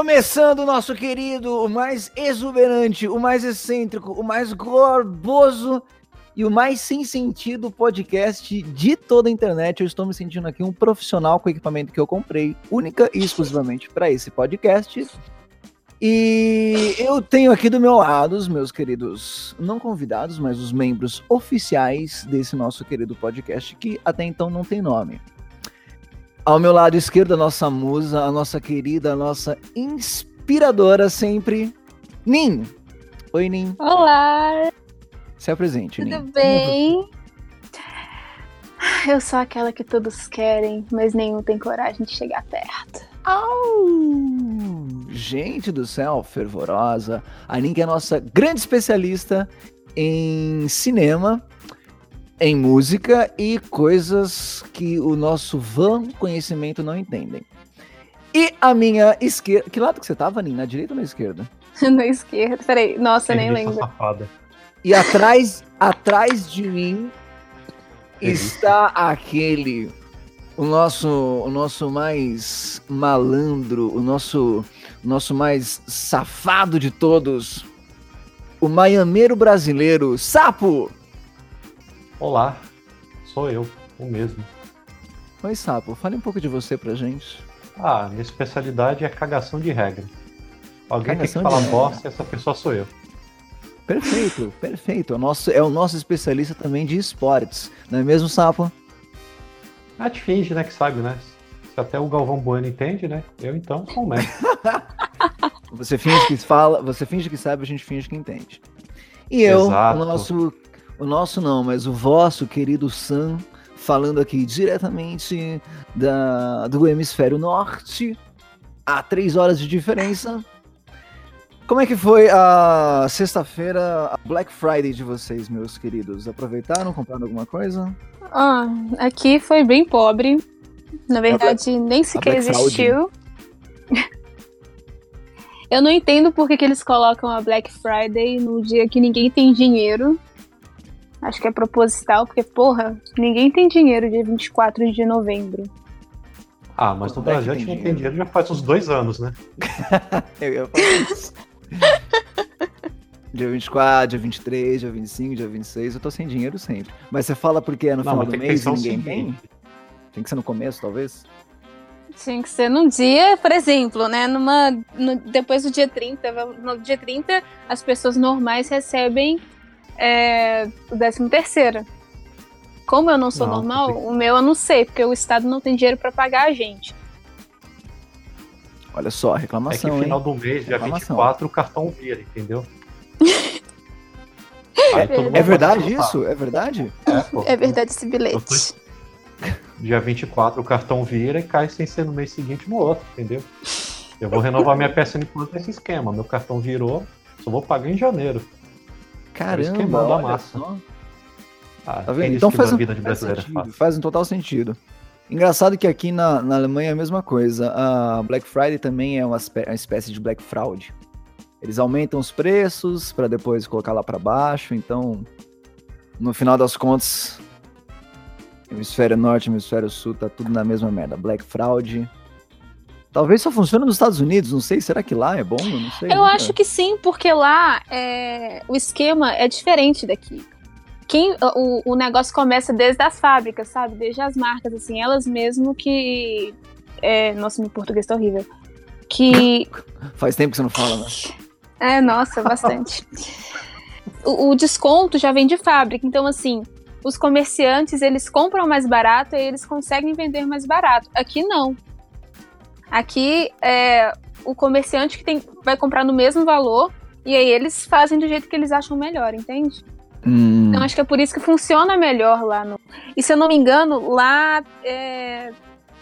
começando o nosso querido, o mais exuberante, o mais excêntrico, o mais gorboso e o mais sem sentido podcast de toda a internet. Eu estou me sentindo aqui um profissional com o equipamento que eu comprei, única e exclusivamente para esse podcast. E eu tenho aqui do meu lado os meus queridos, não convidados, mas os membros oficiais desse nosso querido podcast, que até então não tem nome. Ao meu lado esquerdo, a nossa musa, a nossa querida, a nossa inspiradora sempre, Nin. Oi, Nin. Olá! Se apresente, Tudo Nin. bem? Eu sou aquela que todos querem, mas nenhum tem coragem de chegar perto. Au! Gente do céu, fervorosa. A Nin que é a nossa grande especialista em cinema, em música e coisas que o nosso vã conhecimento não entendem. E a minha esquerda. Que lado que você tava, Nin? Na direita ou na esquerda? Na esquerda. Peraí, nossa, nem lembro. safada. E atrás, atrás de mim Delícia. está aquele, o nosso, o nosso mais malandro, o nosso, o nosso mais safado de todos, o maiameiro brasileiro, Sapo. Olá, sou eu, o mesmo. Oi, Sapo, fale um pouco de você pra gente. Ah, minha especialidade é cagação de regra. Alguém Cagação tem que falar bosta e essa pessoa sou eu. Perfeito, perfeito. É o nosso, é o nosso especialista também de esportes, não é mesmo, Sapo? A gente finge, né, que sabe, né? Se até o Galvão Bueno entende, né? Eu então sou um mestre. Você finge que fala, você finge que sabe, a gente finge que entende. E eu, Exato. o nosso, o nosso não, mas o vosso querido Sam, falando aqui diretamente da, do hemisfério norte, a três horas de diferença. Como é que foi a sexta-feira, a Black Friday de vocês, meus queridos? Aproveitaram, compraram alguma coisa? Ah, aqui foi bem pobre. Na verdade, nem sequer Black existiu. Eu não entendo por que, que eles colocam a Black Friday no dia que ninguém tem dinheiro. Acho que é proposital, porque, porra, ninguém tem dinheiro dia 24 de novembro. Ah, mas no é Brasil a gente não tem dinheiro? já faz uns dois anos, né? Eu ia falar isso. dia 24, dia 23, dia 25, dia 26, eu tô sem dinheiro sempre. Mas você fala porque é no Não, final do mês e ninguém tem? Tem que ser no começo, talvez? Tinha que ser num dia, por exemplo, né? Numa, no- depois do dia 30. No dia 30, as pessoas normais recebem é, o 13 terceiro. Como eu não sou Não, normal, tem- o meu eu não sei, porque o Estado não tem dinheiro pra pagar a gente. Olha só, É que reclamação, no final hein? do mês, dia Reclamação. 24, o cartão vira, entendeu? Aí É verdade isso? É verdade? É, pô. É verdade esse bilhete. Dia 24 o cartão vira e cai sem ser no mês seguinte no outro, entendeu? Eu vou renovar minha PSN Plus nesse esquema. Meu cartão virou, só vou pagar em janeiro. Caramba, da olha massa. só. Ah, Tá vendo? Então que faz um, vida de faz, é sentido, fácil. faz um total sentido. Engraçado que aqui na, na Alemanha é a mesma coisa. A Black Friday também é uma, uma espécie de Black Fraud. Eles aumentam os preços para depois colocar lá para baixo. Então, no final das contas, hemisfério norte, hemisfério sul, tá tudo na mesma merda. Black Fraud. Talvez só funcione nos Estados Unidos, não sei. Será que lá é bom? Eu não sei. Eu nunca- acho que sim, porque lá é, o esquema é diferente daqui. Quem, o, o negócio começa desde as fábricas, sabe? Desde as marcas, assim, elas mesmo que. É, nossa, meu português tá horrível. Que Faz tempo que você não fala, né? É, nossa, bastante. o, o desconto já vem de fábrica, então assim, os comerciantes eles compram mais barato e eles conseguem vender mais barato. Aqui não. Aqui é o comerciante que tem, vai comprar no mesmo valor e aí eles fazem do jeito que eles acham melhor, entende? Hum, Então acho que é por isso que funciona melhor lá no. E se eu não me engano, lá é.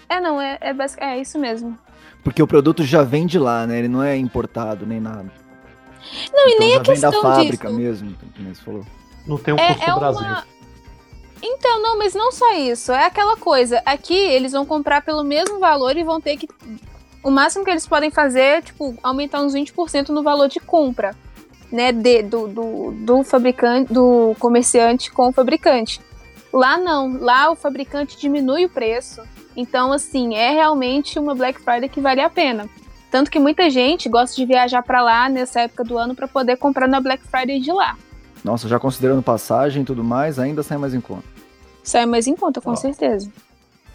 É, não, é, é, basic- é isso mesmo. porque o produto já vem de lá, né? Ele não é importado nem nada. Não, e Então nem já a vem da questão fábrica disso. mesmo, como você falou. Não tem o É- custo é uma- Brasil. Então, não, mas não só isso. É aquela coisa. Aqui eles vão comprar pelo mesmo valor e vão ter que. O máximo que eles podem fazer é, tipo, aumentar uns 20% no valor de compra, né? De, do, do, do fabricante, do comerciante com o fabricante. Lá não. Lá o fabricante diminui o preço. Então, assim, é realmente uma Black Friday que vale a pena. Tanto que muita gente gosta de viajar pra lá nessa época do ano pra poder comprar na Black Friday de lá. Nossa, já considerando passagem e tudo mais, ainda sai mais em conta. Sai mais em conta, com Ó. certeza.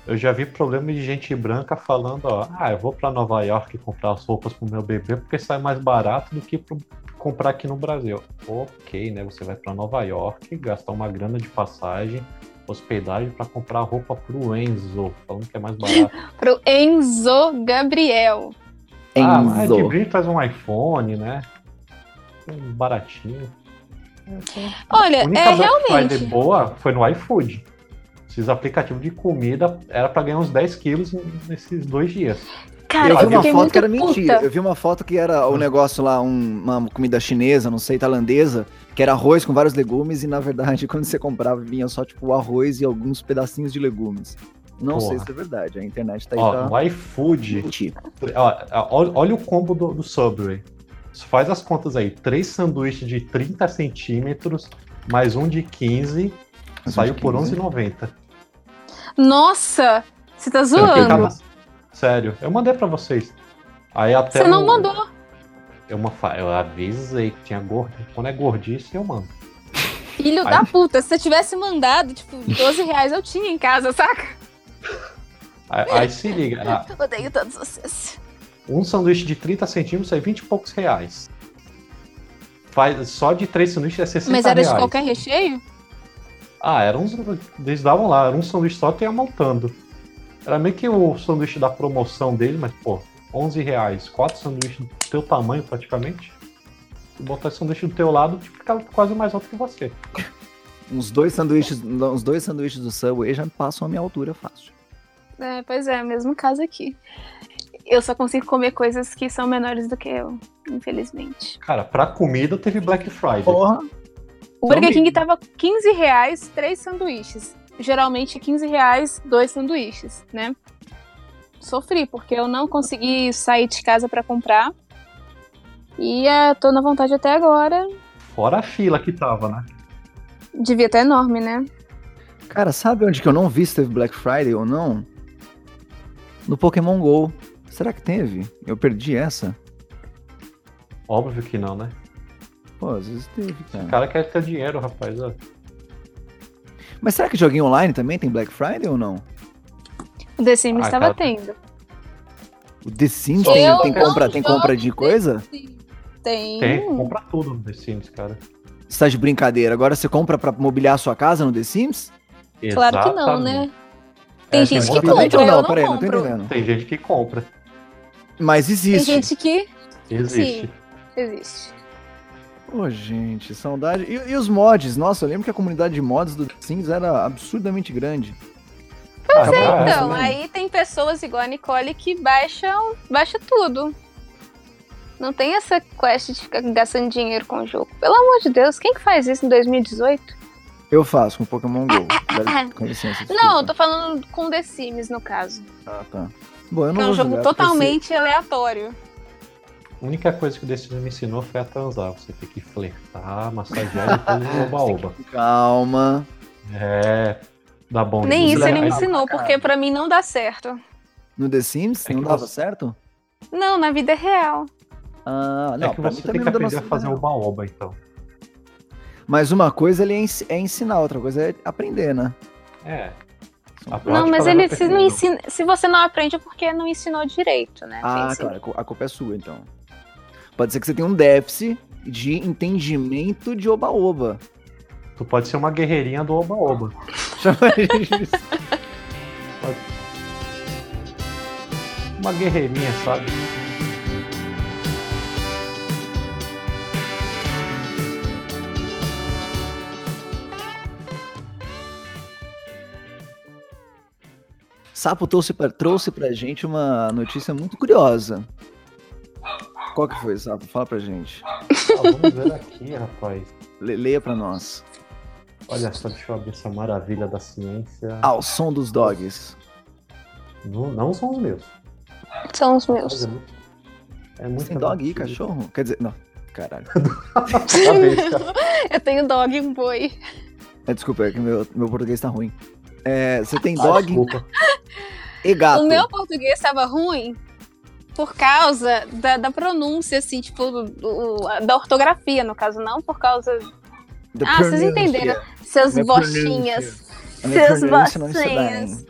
Eu já vi problema de gente branca falando, ó, ah, eu vou pra Nova York comprar as roupas pro meu bebê porque sai mais barato do que pro- comprar aqui no Brasil. Ok, né? Você vai pra Nova York, gastar uma grana de passagem, hospedagem pra comprar roupa pro Enzo, falando que é mais barato. Pro Enzo Gabriel. ah, mas de Enzo. brinde traz um iPhone, né? Um baratinho. Olha, A única é Black Friday realmente. boa foi no iFood. Esses aplicativos de comida era pra ganhar uns 10 quilos nesses dois dias. Cara, eu eu, vi uma foto que era puta. mentira. Eu vi uma foto que era o negócio lá, um- uma comida chinesa, não sei, tailandesa, que era arroz com vários legumes e na verdade quando você comprava vinha só tipo o arroz e alguns pedacinhos de legumes. Não sei Porra. se é verdade, a internet tá aí Ó, pra no iFood, ó, olha o combo do, do Subway. Faz as contas aí, três sanduíches de 30 centímetros, mais um de 15, Mais um saiu de por 15. 11,90. Nossa, você tá Eu zoando. Sério, eu mandei pra vocês. Aí até Você não o- mandou. Eu, uma, fa- eu avisei que tinha gordo. Quando é gordice, eu mando. Filho Aí- da puta, se você tivesse mandado, tipo, 12 reais eu tinha em casa, saca? Aí, aí se liga, ah, Odeio todos vocês. Um sanduíche de 30 centímetros é 20 e poucos reais. Faz, só de três sanduíches é 60 Mas era de reais. qualquer recheio? Ah, era uns. Eles davam lá, era um sanduíche só que ia montando. Era meio que o sanduíche da promoção dele, mas, pô, 11 reais. Quatro sanduíches do teu tamanho, praticamente. Se botar esse sanduíche do teu lado, tipo, fica quase mais alto que você. Uns dois sanduíches, uns dois sanduíches do Subway já passam a minha altura fácil. É, pois é, mesmo caso aqui. Eu só consigo comer coisas que são menores do que eu, infelizmente. Cara, pra comida teve Black Friday. Porra. O Burger. King tava 15 reais, três sanduíches. Geralmente 15 reais, dois sanduíches, né? Sofri, porque eu não consegui sair de casa pra comprar. E ah, tô na vontade até agora. Fora a fila que tava, né? Devia estar enorme, né? Cara, sabe onde que eu não vi se teve Black Friday ou não? No Pokémon GO. Será que teve? Eu perdi essa? Óbvio que não, né? Pô, às vezes teve, O cara. cara quer ter dinheiro, rapaz. ó. Mas será que joguinho online também tem Black Friday ou não? O The Sims Ah, estava cara. tendo. O The Sims Eu tem, tem compra, tem compra de coisa? Tem. Tem, compra tudo no The Sims, cara. Você tá de brincadeira. Agora você compra pra mobiliar a sua casa no The Sims? Claro que não, né? Tem É, gente tem que compra, não? eu não Peraí, não tô compro. entendendo. Tem gente que compra. Mas Tem existe. gente que Existe. existe. Ô, gente, saudade. E, e os mods? Nossa, eu lembro que a comunidade de mods do The Sims era absurdamente grande. Ah, cara, com essa, Então, né? aí tem pessoas igual a Nicole que baixam, baixa tudo. Não tem essa quest de ficar gastando dinheiro com o jogo. Pelo amor de Deus, quem que faz isso em 2018? Eu faço com Pokémon GO. Com licença. Não, eu desculpa. tô falando com The Sims, no caso. Ah, tá. Bom, eu Que não é um jogo totalmente aleatório. A única coisa que o The Sims me ensinou foi a transar. Você tem que flertar, massagear e depois oba-oba. Calma. É. Dá bom. Nem isso ele me ensinou, porque pra mim não dá certo. No The Sims É não dava você- certo? Não, na vida real. Ah, não, é que você tem que aprender a fazer oba-oba, então. Mas uma coisa ele é, é ensinar, outra coisa é aprender, né? É. A Não, mas ele a se, não ensina, se você não aprende é porque não ensinou direito, né? Ah, Pense. claro, a cu- a culpa é sua, então. Pode ser que você tenha um déficit de entendimento de oba-oba. Tu pode ser uma guerreirinha do oba-oba. Chama isso. Uma guerreirinha, sabe? Sapo trouxe pra, trouxe pra gente uma notícia muito curiosa. Qual que foi, Sapo? Fala pra gente. Ah, vamos ver aqui, rapaz. Le- leia pra nós. Olha só, deixa eu abrir essa maravilha da ciência. Ao som dos dogs. Não, não são os meus. São os meus. é muito. É muito Você tem dog aí, absurdo. cachorro? Quer dizer, não. Caralho. Eu tenho dog e um boi. É, desculpa, é que meu, meu português tá ruim. É, você tem Ah, dog desculpa. E gato. O meu português estava ruim. por causa da, da pronúncia, assim, tipo, do- do- da ortografia, no caso, não por causa. The Ah, vocês entenderam. Seus Minha bochinhas. Minha Seus bochinhas.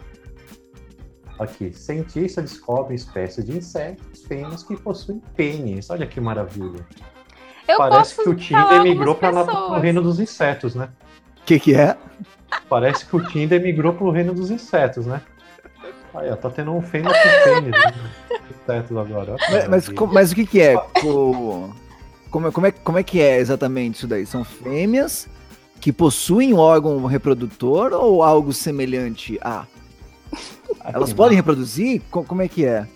Aqui, cientista descobre espécie de insetos fêmeas que possuem pênis. Olha que maravilha. Eu Parece posso que o Tinder migrou para o reino dos insetos, né? O que, que é? Parece que o Tinder migrou para o reino dos insetos, né? Aí, ó, tá tendo um fêmea com pênis. Né? Insetos agora. ó que Mas, mas, mas o que, que é? Co- Como, é- como, é, como é que é exatamente isso daí? São fêmeas que possuem um órgão reprodutor ou algo semelhante a? Aqui, Elas né? podem reproduzir? Co- Como é que é?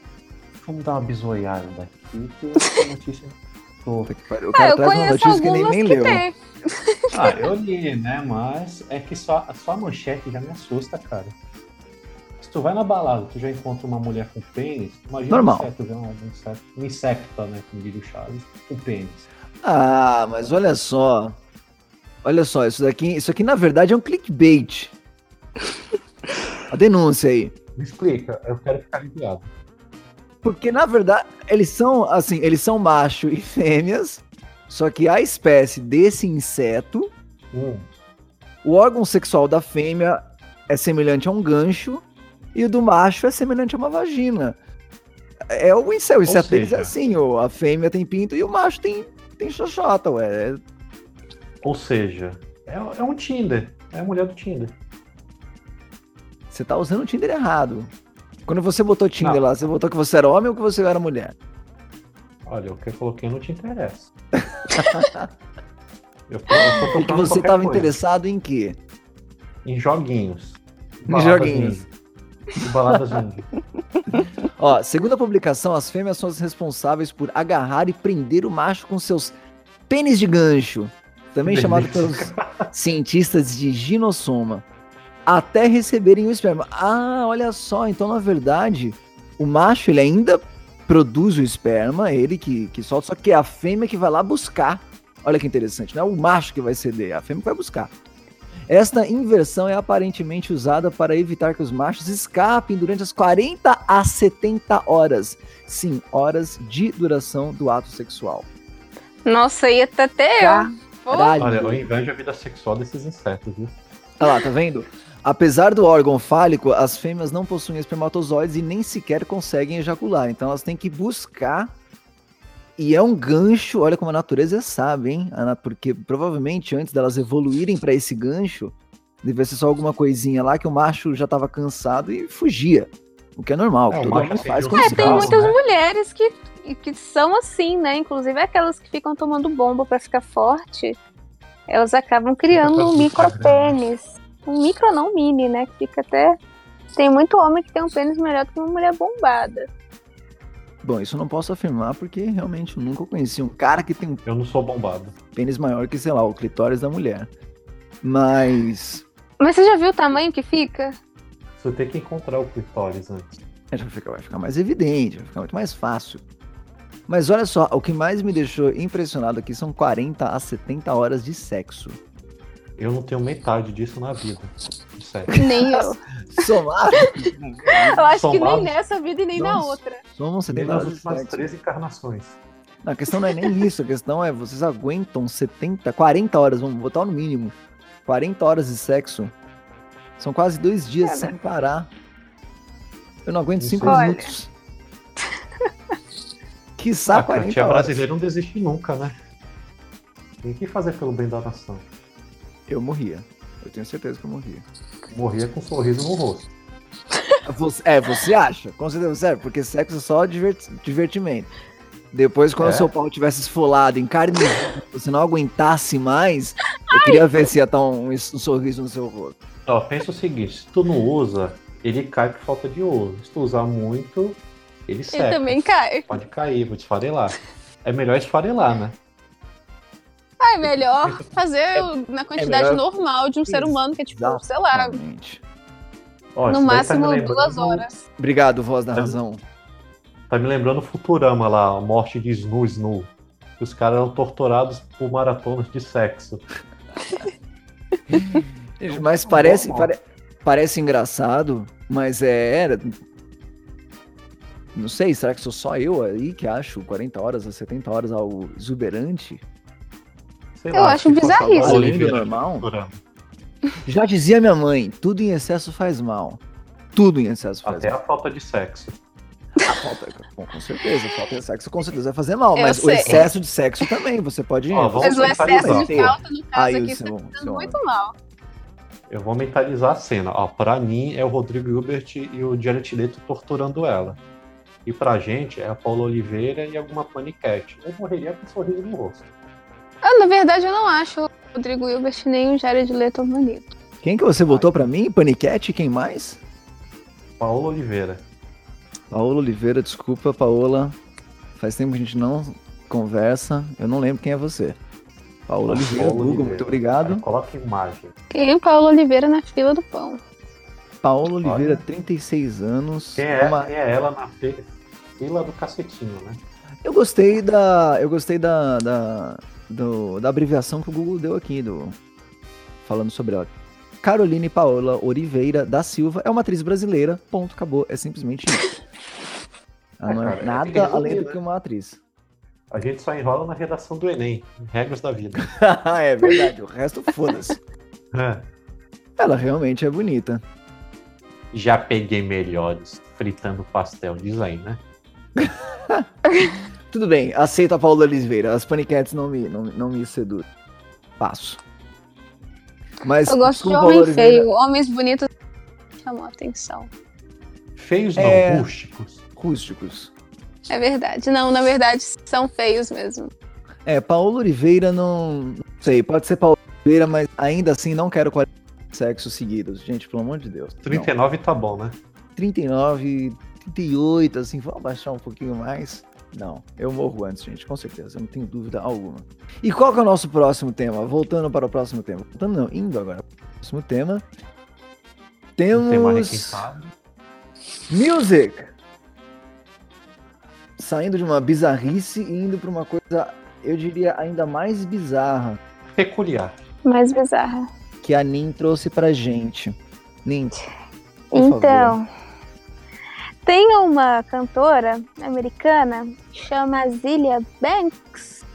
Vamos dar uma bisoiada daqui, que essa notícia. Tô-. O Ah, cara eu traz uma conheço notícia que nem, nem que leu. tem. Ah, eu li, né? Mas é que só, só a manchete já me assusta, cara. Se tu vai na balada, tu já encontra uma mulher com pênis, imagina Normal. um inseto, um, um inseto, um insecta, né? Como diria o Chaves, com pênis. Ah, mas olha só. Olha só, isso daqui, isso aqui na verdade é um clickbait. A denúncia aí. Me explica, eu quero ficar aliviado. Porque na verdade eles são assim, eles são macho e fêmeas, só que a espécie desse inseto, Hum, o órgão sexual da fêmea é semelhante a um gancho e o do macho é semelhante a uma vagina. É o inseto, o inseto deles é assim, ó, a fêmea tem pinto e o macho tem tem xoxota, ué. ou seja, é, é um Tinder. É a mulher do Tinder. Você tá usando o Tinder errado. Quando você botou Tinder Não. lá, você botou que você era homem ou que você era mulher? Olha, o que eu coloquei não te interessa. eu, eu E que você qualquer tava coisa. interessado em quê? Em joguinhos. Em joguinhos. Indie. Ó, segundo a publicação, as fêmeas são as responsáveis por agarrar e prender o macho com seus pênis de gancho, também Que chamado pelos cientistas de ginossoma, até receberem o esperma. Ah, olha só, então na verdade, o macho ele ainda produz o esperma, ele que, que solta, só que é a fêmea que vai lá buscar. Olha que interessante, não é o macho que vai ceder, é a fêmea que vai buscar. Esta inversão é aparentemente usada para evitar que os machos escapem durante as 40 a 70 horas. Sim, horas de duração do ato sexual. Nossa, ia até Caralho. Olha, eu invejo a vida sexual desses insetos, viu? Olha lá, tá vendo? Apesar do órgão fálico, as fêmeas não possuem espermatozoides e nem sequer conseguem ejacular. Então elas têm que buscar. E é um gancho, olha como a natureza sabe, hein? Porque provavelmente antes delas evoluírem pra esse gancho, devia ser só alguma coisinha lá que o macho já tava cansado e fugia. O que é normal, É, todo homem acende faz quando É, se tem muitas né? mulheres que, que são assim, né? Inclusive aquelas que ficam tomando bomba pra ficar forte, elas acabam criando um micro pênis. Um micro não mini, né? Que fica até. Tem muito homem que tem um pênis melhor do que uma mulher bombada. Bom, isso eu não posso afirmar porque realmente eu nunca conheci um cara que tem um Eu não sou bombado. pênis maior que, sei lá, o clitóris da mulher. Mas. Mas você já viu o tamanho que fica? Você tem que encontrar o clitóris antes. É, já fica- vai ficar mais evidente, vai ficar muito mais fácil. Mas olha só, o que mais me deixou impressionado aqui são 40 a 70 horas de sexo. Eu não tenho metade disso na vida. Sério. Nem eu. Somar, Eu acho que nem nessa vida e nem na outra. somam Nem 70 nas últimas três encarnações. Não, a questão não é nem isso, a questão é vocês aguentam 70, 40 horas, vamos botar no mínimo. 40 horas de sexo. São quase dois dias É, sem parar. Eu não aguento Não 5 sei. Olha. minutos. Quiçá a 40 tia horas. brasileira não desiste nunca, né? Tem que fazer pelo bem da nação. Eu morria. Eu tenho certeza que eu morria. Morria com um sorriso no rosto. Você- é, você acha? Com certeza, sério, porque sexo é só divert- divertimento. Depois, quando É. o seu pau tivesse esfolado em carne, você não aguentasse mais, eu queria ver se ia estar um, um sorriso no seu rosto. Ó, pensa o seguinte, se tu não usa, ele cai por falta de uso. Se tu usar muito, ele Ele seca. também cai. Pode cair, vou te esfarelar. É melhor esfarelar, né? Ah, é melhor fazer na quantidade melhor- normal de um ser humano, que é tipo, sei lá, Exatamente. Ó, no tá máximo lembrando- duas horas. Obrigado, voz da É. razão. Tá me lembrando Futurama lá, a morte de Snu Snu. Os caras eram torturados por maratonas de sexo. Mas Tá parece, pare- parece engraçado, mas é. Era... Não sei, será que sou só eu aí que acho 40 horas a 70 horas algo exuberante? Sei Eu acho se fosse bizarríssimo. agora, Além do Oliveira normal? Já dizia minha mãe, tudo em excesso faz mal. Tudo em excesso faz Até mal. a falta de sexo. A falta, com, com certeza, a falta de sexo com certeza vai fazer mal, Eu mas o sei. excesso de sexo também, você pode... Vamos Mas o excesso de falta, no caso Aí, aqui, o está fazendo muito mal. Eu vou mentalizar a cena. Ó, pra mim é o Rodrigo Hilbert e o Jared Leto torturando ela. E pra gente é a Paula Oliveira e alguma paniquete. Eu morreria com um sorriso no rosto. Ah, na verdade, eu não acho o Rodrigo Hilbert nem o Jared Leto bonito. Quem que você votou pra mim? Paniquete? Quem mais? Paola Oliveira. Paola Oliveira, desculpa, Paola. Faz tempo que a gente não conversa. Eu não lembro quem é você. Paola Paola Oliveira, Google, Oliveira. muito obrigado. Coloca imagem. Quem é o Paulo Oliveira na fila do pão? Paola Oliveira, Olha. 36 anos. Quem é, Uma- quem é ela na fila do cacetinho, né? Eu gostei da. Eu gostei da. Da, do- da abreviação que o Google deu aqui, do. Falando sobre ela. Caroline Paola Oliveira da Silva é uma atriz brasileira. Ponto, acabou. É simplesmente isso. Ela É, não é é que nada resumir, além do que uma atriz. A gente só enrola na redação do Enem. Regras da vida. é verdade, o resto foda-se. É. Ela realmente é bonita. Já peguei melhores fritando pastel, diz aí, né? Tudo bem, aceito a Paula Oliveira. As paniquetes não me, não, não me seduzem. Passo. Mas Eu gosto de homem Oliveira- feio. Homens bonitos chamam a atenção. Feios não, É. rústicos. Rústicos. É verdade. Não, na verdade, são feios mesmo. É, Paola Oliveira não. Não sei, pode ser Paola Oliveira, mas ainda assim não quero 40 sexos seguidos. Gente, pelo amor de Deus. Não. 39 tá bom, né? 39, 38, assim, vamos abaixar um pouquinho mais. Não, eu morro antes, gente, com certeza, eu não tenho dúvida alguma. E qual que é o nosso próximo tema? Voltando para o próximo tema. Voltando não, indo agora para o próximo tema. Um tema Temos requintado. Music! Saindo de uma bizarrice e indo para uma coisa, eu diria, ainda mais bizarra Peculiar. Mais bizarra. que a Nin trouxe pra gente. Nin, por favor. Tem uma cantora americana que chama Zilia Banks.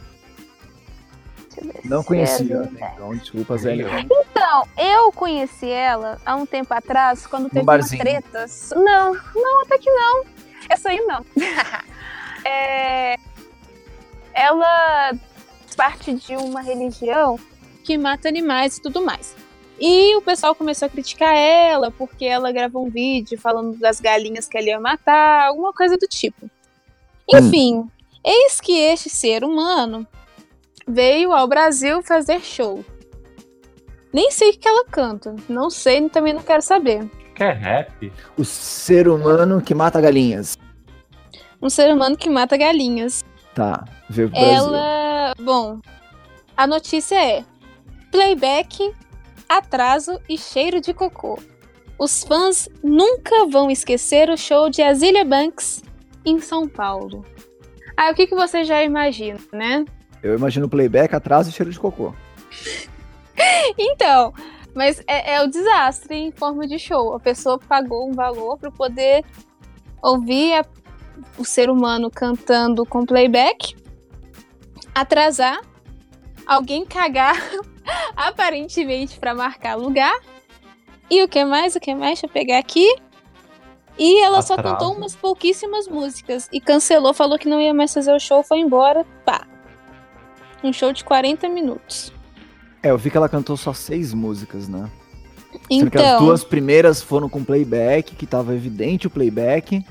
Não conhecia, é né? Então desculpa, Zé Leão. Então, eu conheci ela há um tempo atrás, quando teve uma barzinho. treta. Não, não, até que não. Essa aí não. É, Ela parte de uma religião que mata animais e tudo mais. E o pessoal começou a criticar ela porque ela gravou um vídeo falando das galinhas que ela ia matar, alguma coisa do tipo. Enfim, eis que este ser humano veio ao Brasil fazer show. Nem sei o que ela canta. Não sei, também não quero saber. Quer rap? O ser humano que mata galinhas. Um ser humano que mata galinhas. Tá, veio pro Brasil. Ela. Bom, a notícia é: playback, atraso e cheiro de cocô. Os fãs nunca vão esquecer o show de Azilia Banks em São Paulo. Aí o que, que você já imagina, né? Eu imagino playback, atraso e cheiro de cocô. Então, mas é, é o desastre em forma de show. A pessoa pagou um valor para poder ouvir a- o ser humano cantando com playback, atrasar, alguém cagar, aparentemente para marcar lugar. E o que mais? O que mais? Deixa eu pegar aqui. E ela só Atraso. cantou umas pouquíssimas músicas e cancelou, falou que não ia mais fazer o show, foi embora. Pá. Um show de 40 minutos. É, eu vi que ela cantou só seis músicas, né? Sendo que as Então, duas primeiras foram com playback, que tava evidente o playback.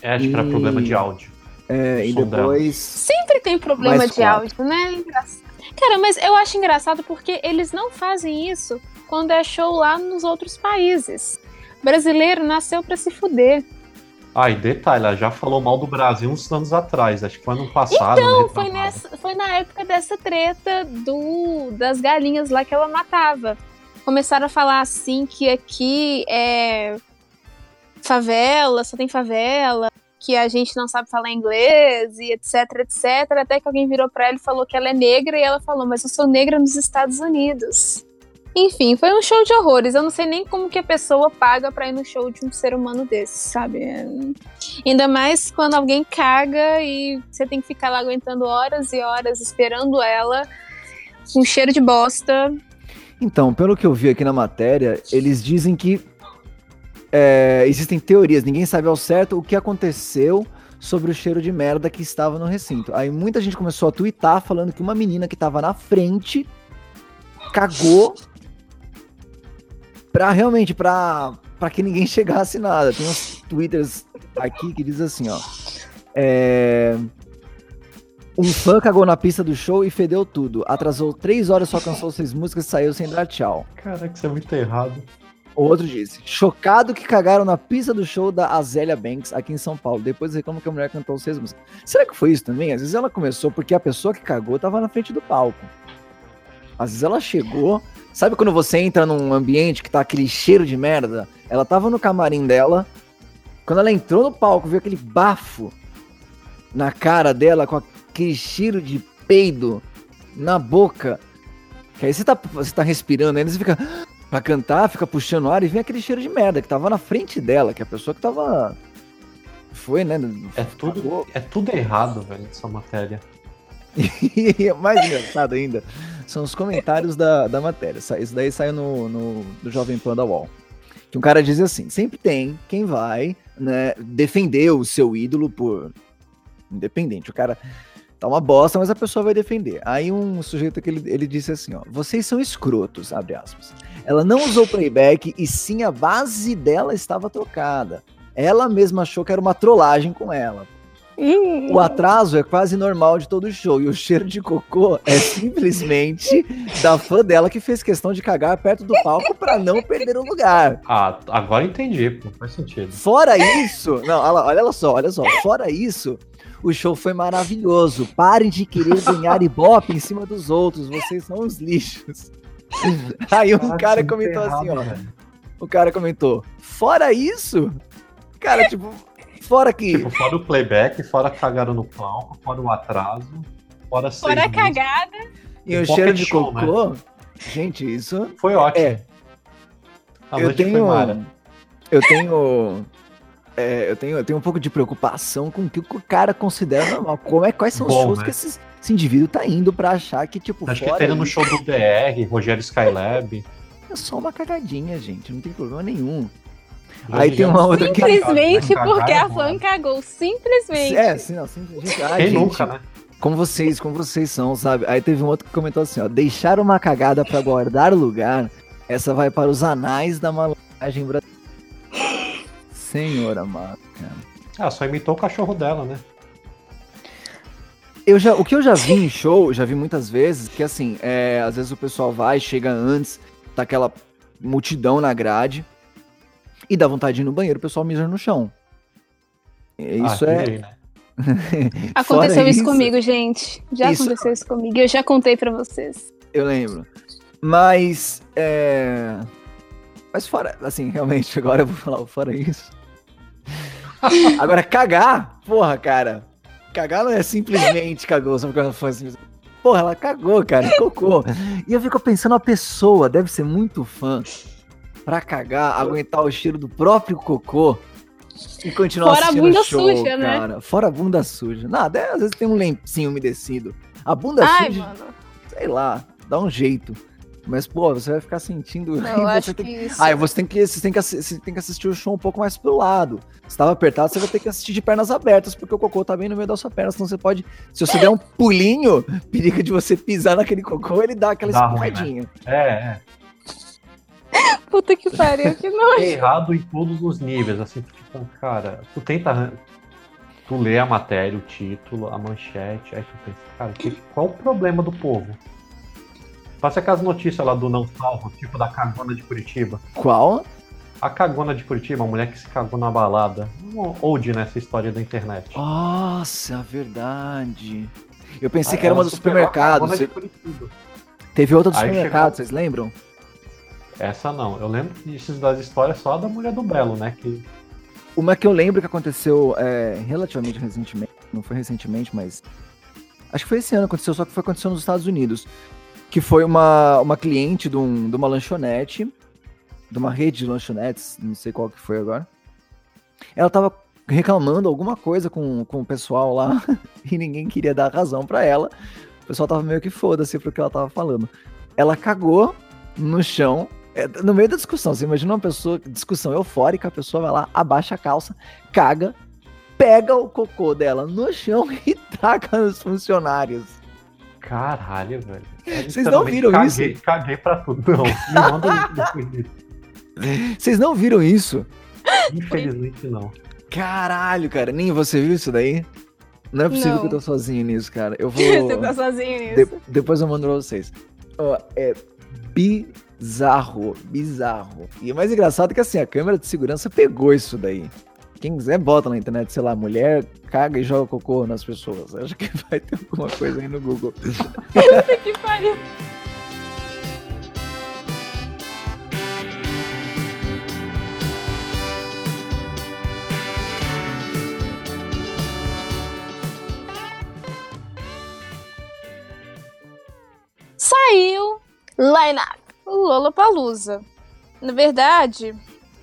É, acho que era E- problema de áudio. É, e dela. depois. sempre tem problema Mais de quatro. áudio, né? Engraçado. Cara, mas eu acho engraçado porque eles não fazem isso quando é show lá nos outros países. Brasileiro nasceu pra se fuder. Ah, e detalhe, ela já falou mal do Brasil uns anos atrás. Acho que foi ano passado. Então, né, foi, nessa, foi na época dessa treta do das galinhas lá que ela matava. Começaram a falar assim que aqui é favela, só tem favela, que a gente não sabe falar inglês e etc, etc. Até que alguém virou pra ela e falou que ela é negra e ela falou, mas eu sou negra nos Estados Unidos. Enfim, foi um show de horrores. Eu não sei nem como que a pessoa paga pra ir no show de um ser humano desse, sabe? É... Ainda mais quando alguém caga e você tem que ficar lá aguentando horas e horas esperando ela com cheiro de bosta. Então, pelo que eu vi aqui na matéria, eles dizem que é, existem teorias, ninguém sabe ao certo o que aconteceu sobre o cheiro de merda que estava no recinto. Aí muita gente começou a twittar falando que uma menina que estava na frente cagou pra realmente, pra, pra que ninguém chegasse nada. Tem uns twitters aqui que diz assim, ó. É... Um fã cagou na pista do show e fedeu tudo. Atrasou três horas, só cansou seis músicas e saiu sem dar tchau. Caraca, isso é muito errado. Outro disse: chocado que cagaram na pista do show da Azélia Banks aqui em São Paulo. Depois reclamam que a mulher cantou seis músicas. Será que foi isso também? Às vezes ela começou porque a pessoa que cagou tava na frente do palco. Às vezes ela chegou. Sabe quando você entra num ambiente que tá aquele cheiro de merda? Ela tava no camarim dela. Quando ela entrou no palco, viu aquele bafo na cara dela com aquele cheiro de peido na boca. Que aí você tá, você tá respirando, aí você fica pra cantar, fica puxando ar e vem aquele cheiro de merda que tava na frente dela, que é a pessoa que tava. Foi, né? É tudo, é tudo errado, velho, essa matéria. e mais engraçado ainda são os comentários da, da matéria. Isso daí saiu no, no, no Jovem Pan da UOL. Que um cara diz assim: sempre tem quem vai né, defender o seu ídolo por. Independente. O cara tá uma bosta, mas a pessoa vai defender. Aí um sujeito que ele, ele disse assim: ó, vocês são escrotos, abre aspas. Ela não usou playback e sim a base dela estava trocada. Ela mesma achou que era uma trollagem com ela. O atraso é quase normal de todo show e o cheiro de cocô é simplesmente da fã dela que fez questão de cagar perto do palco para não perder o lugar. Ah, agora entendi, pô, faz sentido. Fora isso, não, olha, olha só, olha só, fora isso, o show foi maravilhoso. Parem de querer ganhar ibope em cima dos outros, vocês são uns lixos. Aí um cara comentou assim, ó. O cara comentou: "Fora isso, cara, tipo, Fora que. Tipo, fora o playback, fora cagaram no palco, fora o atraso, fora Fora a cagada. E o, cheiro de show, cocô. Né? Gente, isso. Foi ótimo. É. A eu tenho. Eu tenho. É, eu, tenho, eu tenho um pouco de preocupação com o que o cara considera normal. Como é, quais são Bom, os shows né? que esse, esse, indivíduo tá indo pra achar que, tipo. Acho que tá indo no show do DR, Rogério Skylab. É só uma cagadinha, gente. Não tem problema nenhum. Aí tem uma outra que. Simplesmente porque a fã cagou. Simplesmente. É, sim, não, simplesmente. Ai, Quem gente, nunca, né? Como vocês, como vocês são, sabe? Aí teve um outro que comentou assim, ó. Deixar uma cagada para guardar o lugar. Essa vai para os anais da malandragem brasileira. Senhora amada, Ah, só imitou o cachorro dela, né? Eu já, o que eu já vi em show, já vi muitas vezes, que assim, é, às vezes o pessoal vai, chega antes, tá aquela multidão na grade, e dá vontade de ir no banheiro, o pessoal mija no chão. Isso ah, é. né? aconteceu isso, isso, comigo, gente. Já isso... aconteceu isso comigo. Eu já contei para vocês. Eu lembro. Mas. É... Mas fora. Assim, realmente, agora eu vou falar fora isso. agora, cagar, porra, cara. Cagar não é simplesmente cagou, só porque ela foi assim. Porra, ela cagou, cara, cocô. E eu fico pensando, a pessoa deve ser muito fã pra cagar, aguentar o cheiro do próprio cocô e continuar Fora assistindo a bunda show, suja, né? cara. né? Fora a bunda suja. Nada, é, às vezes tem um lencinho umedecido. A bunda Ai, suja, mano. sei lá, dá um jeito. Mas, pô, você vai ficar sentindo. Não, eu acho tem... que isso. Ah, você tem que, você, tem que, você tem que assistir o show um pouco mais pro lado. Se tava apertado, você vai ter que assistir de pernas abertas, porque o cocô tá bem no meio da sua perna. Senão você pode. Se você der um pulinho, periga de você pisar naquele cocô, ele dá aquela escorregadinha. Né? É, é. Puta que pariu, que nojo. É errado em todos os níveis, assim, tipo, cara, tu tenta. Tu lê a matéria, o título, a manchete, aí tu pensa, cara, que, qual o problema do povo? Passa aquelas notícias lá do não salvo, tipo da cagona de Curitiba. Qual? A cagona de Curitiba, a mulher que se cagou na balada. Um old nessa história da internet. Nossa, verdade. Eu pensei aí que era uma do supermercado. Você... Teve outra do aí supermercado, chegou... vocês lembram? Essa não. Eu lembro das histórias só da mulher do Belo, né? Que... Uma que eu lembro que aconteceu é, relativamente recentemente, não foi recentemente, mas. Acho que foi esse ano que aconteceu, só que foi acontecendo nos Estados Unidos. Que foi uma, uma cliente de, um, de uma lanchonete, de uma rede de lanchonetes, não sei qual que foi agora. Ela tava reclamando alguma coisa com, com o pessoal lá e ninguém queria dar razão para ela. O pessoal tava meio que foda-se pro que ela tava falando. Ela cagou no chão, é, no meio da discussão. Você imagina uma pessoa, discussão eufórica, a pessoa vai lá, abaixa a calça, caga, pega o cocô dela no chão e taca nos funcionários. Caralho, velho. Vocês não viram caguei, isso? Caguei pra tudo. Não, me manda depois disso. Vocês não viram isso? Infelizmente não. Caralho, cara, nem você viu isso daí? Não é possível Não. que eu tô sozinho nisso, cara. Eu vou. Você tá sozinho nisso. De- depois eu mando pra vocês. Ó, é bizarro, bizarro. E o mais engraçado é que assim, a câmera de segurança pegou isso daí. Quem quiser, bota na internet, sei lá, mulher caga e joga cocô nas pessoas. Acho que vai ter alguma coisa aí no Google. que pariu. Saiu Line-Up, o Lollapalooza. Na verdade,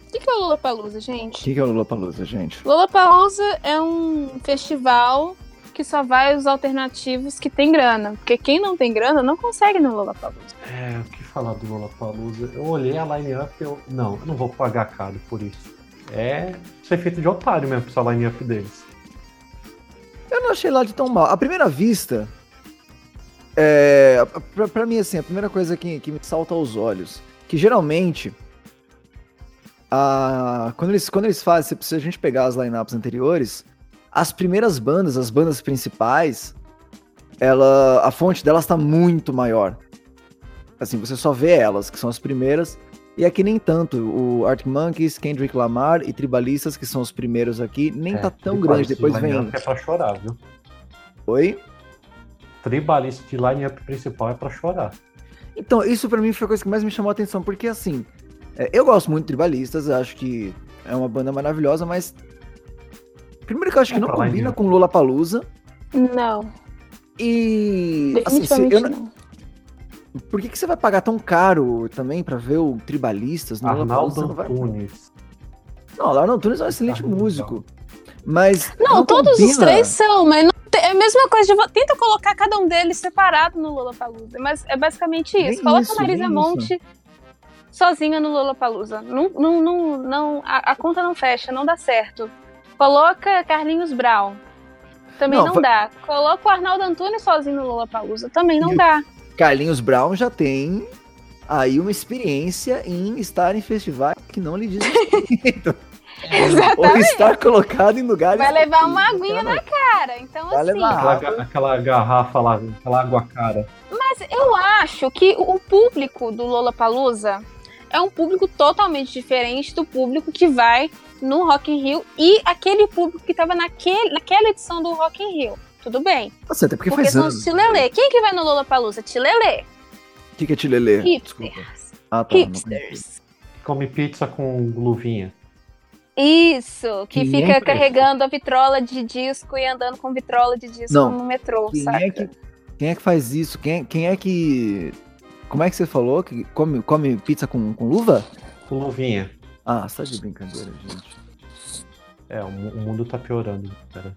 o que que é o Lollapalooza, O gente? que, que é o Lollapalooza, gente? Lollapalooza é um festival que só vai os alternativos que tem grana. Porque quem não tem grana não consegue no Lollapalooza. É, o que falar do Lollapalooza? Eu olhei a line-up e eu... Não, eu não vou pagar caro por isso. É ser feito de otário mesmo, essa line-up deles. Eu não achei lá de tão mal. À primeira vista, é, pra, pra mim, assim, a primeira coisa que, que me salta aos olhos, que geralmente, a, quando, eles, quando eles fazem, se a gente pegar as lineups anteriores, as primeiras bandas, as bandas principais, ela, a fonte delas tá muito maior. Assim, você só vê elas, que são as primeiras, e aqui nem tanto. O Arctic Monkeys, Kendrick Lamar e Tribalistas, que são os primeiros aqui, nem É, tá tão grande. de Depois vem. line-up é pra chorar, viu? Oi? Tribalista de line-up principal é pra chorar. Então, isso pra mim foi a coisa que mais me chamou a atenção, porque assim, eu gosto muito de Tribalistas, acho que é uma banda maravilhosa, mas. Primeiro que eu acho que É não combina né? com Lollapalooza Não, e. Assim, se- definitivamente eu não- não. por que, que você vai pagar tão caro também pra ver o Tribalistas no Arnaldo Não, vai... Antunes. não, o Arnaldo Antunes é um excelente Arnaldo. músico. Mas. Não, todos os combina. três são, mas não é a mesma coisa de tenta colocar cada um deles separado no Lollapalooza, mas é basicamente isso. Nem Coloca isso, a Marisa Monte sozinha no Lollapalooza. Não, não, não, não, a, a conta não fecha, não dá certo. Coloca Carlinhos Brown. Também Não, não, dá. Coloca o Arnaldo Antunes sozinho no Lollapalooza. Também não E dá. Carlinhos Brown já tem aí uma experiência em estar em festivais que não lhe dizem respeito. Ou Exatamente. estar colocado em lugares. Vai levar uma aguinha na cara. Então, Vai assim. levar. Aquela, aquela garrafa lá, aquela água cara. Mas eu acho que o público do Lollapalooza é um público totalmente diferente do público que vai no Rock in Rio e aquele público que estava naquele, naquela edição do Rock in Rio. Tudo bem. Nossa, até porque, Porque faz são anos. os Tilelê. Quem que vai no Lollapalooza? Tilelê. O que, que é Tilelê? Desculpa. Hipsters. Ah, tá. Hipsters. Come pizza com luvinha. Isso, que Quem fica é carregando a vitrola de disco e andando com vitrola de disco Não. no metrô, Quem saca? é, que, quem é que faz isso? Quem, quem é que. Como é que você falou? Que come, come pizza com, com luva? Com luvinha. Ah, você tá de brincadeira, gente. É, o, o mundo tá piorando, cara.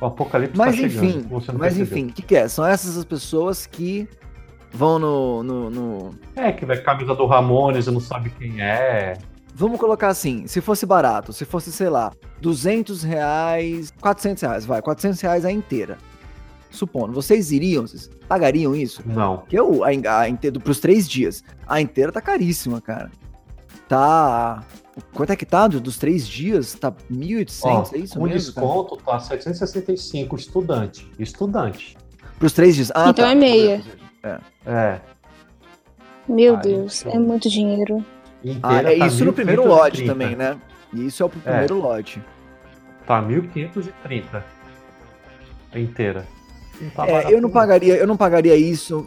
O apocalipse Mas tá chegando. enfim, você não mas percebeu. enfim, o que, que é? São essas as pessoas que vão no, no, no- É, que vai camisa do Ramones e não sabe quem é. Vamos colocar assim, se fosse barato, se fosse, sei lá, 200 reais, 400 reais, vai, 400 reais a inteira. Supondo, vocês iriam, vocês pagariam isso? Não. Porque eu, a, a inteira, pros três dias, a inteira tá caríssima, cara. Tá... Quanto é que tá do- dos três dias? Tá 1.800, Ó, é isso com mesmo? cara? desconto tá 765 estudante. Estudante. Pros três dias. Ah, Então tá. é meia. É. Meu Aí, Deus, show. é muito dinheiro. Ah, Inteira é tá isso no primeiro 1.530. lote também, né? Isso é o primeiro lote. Tá 1530. Inteira. Não É, eu não pagaria, eu não pagaria isso.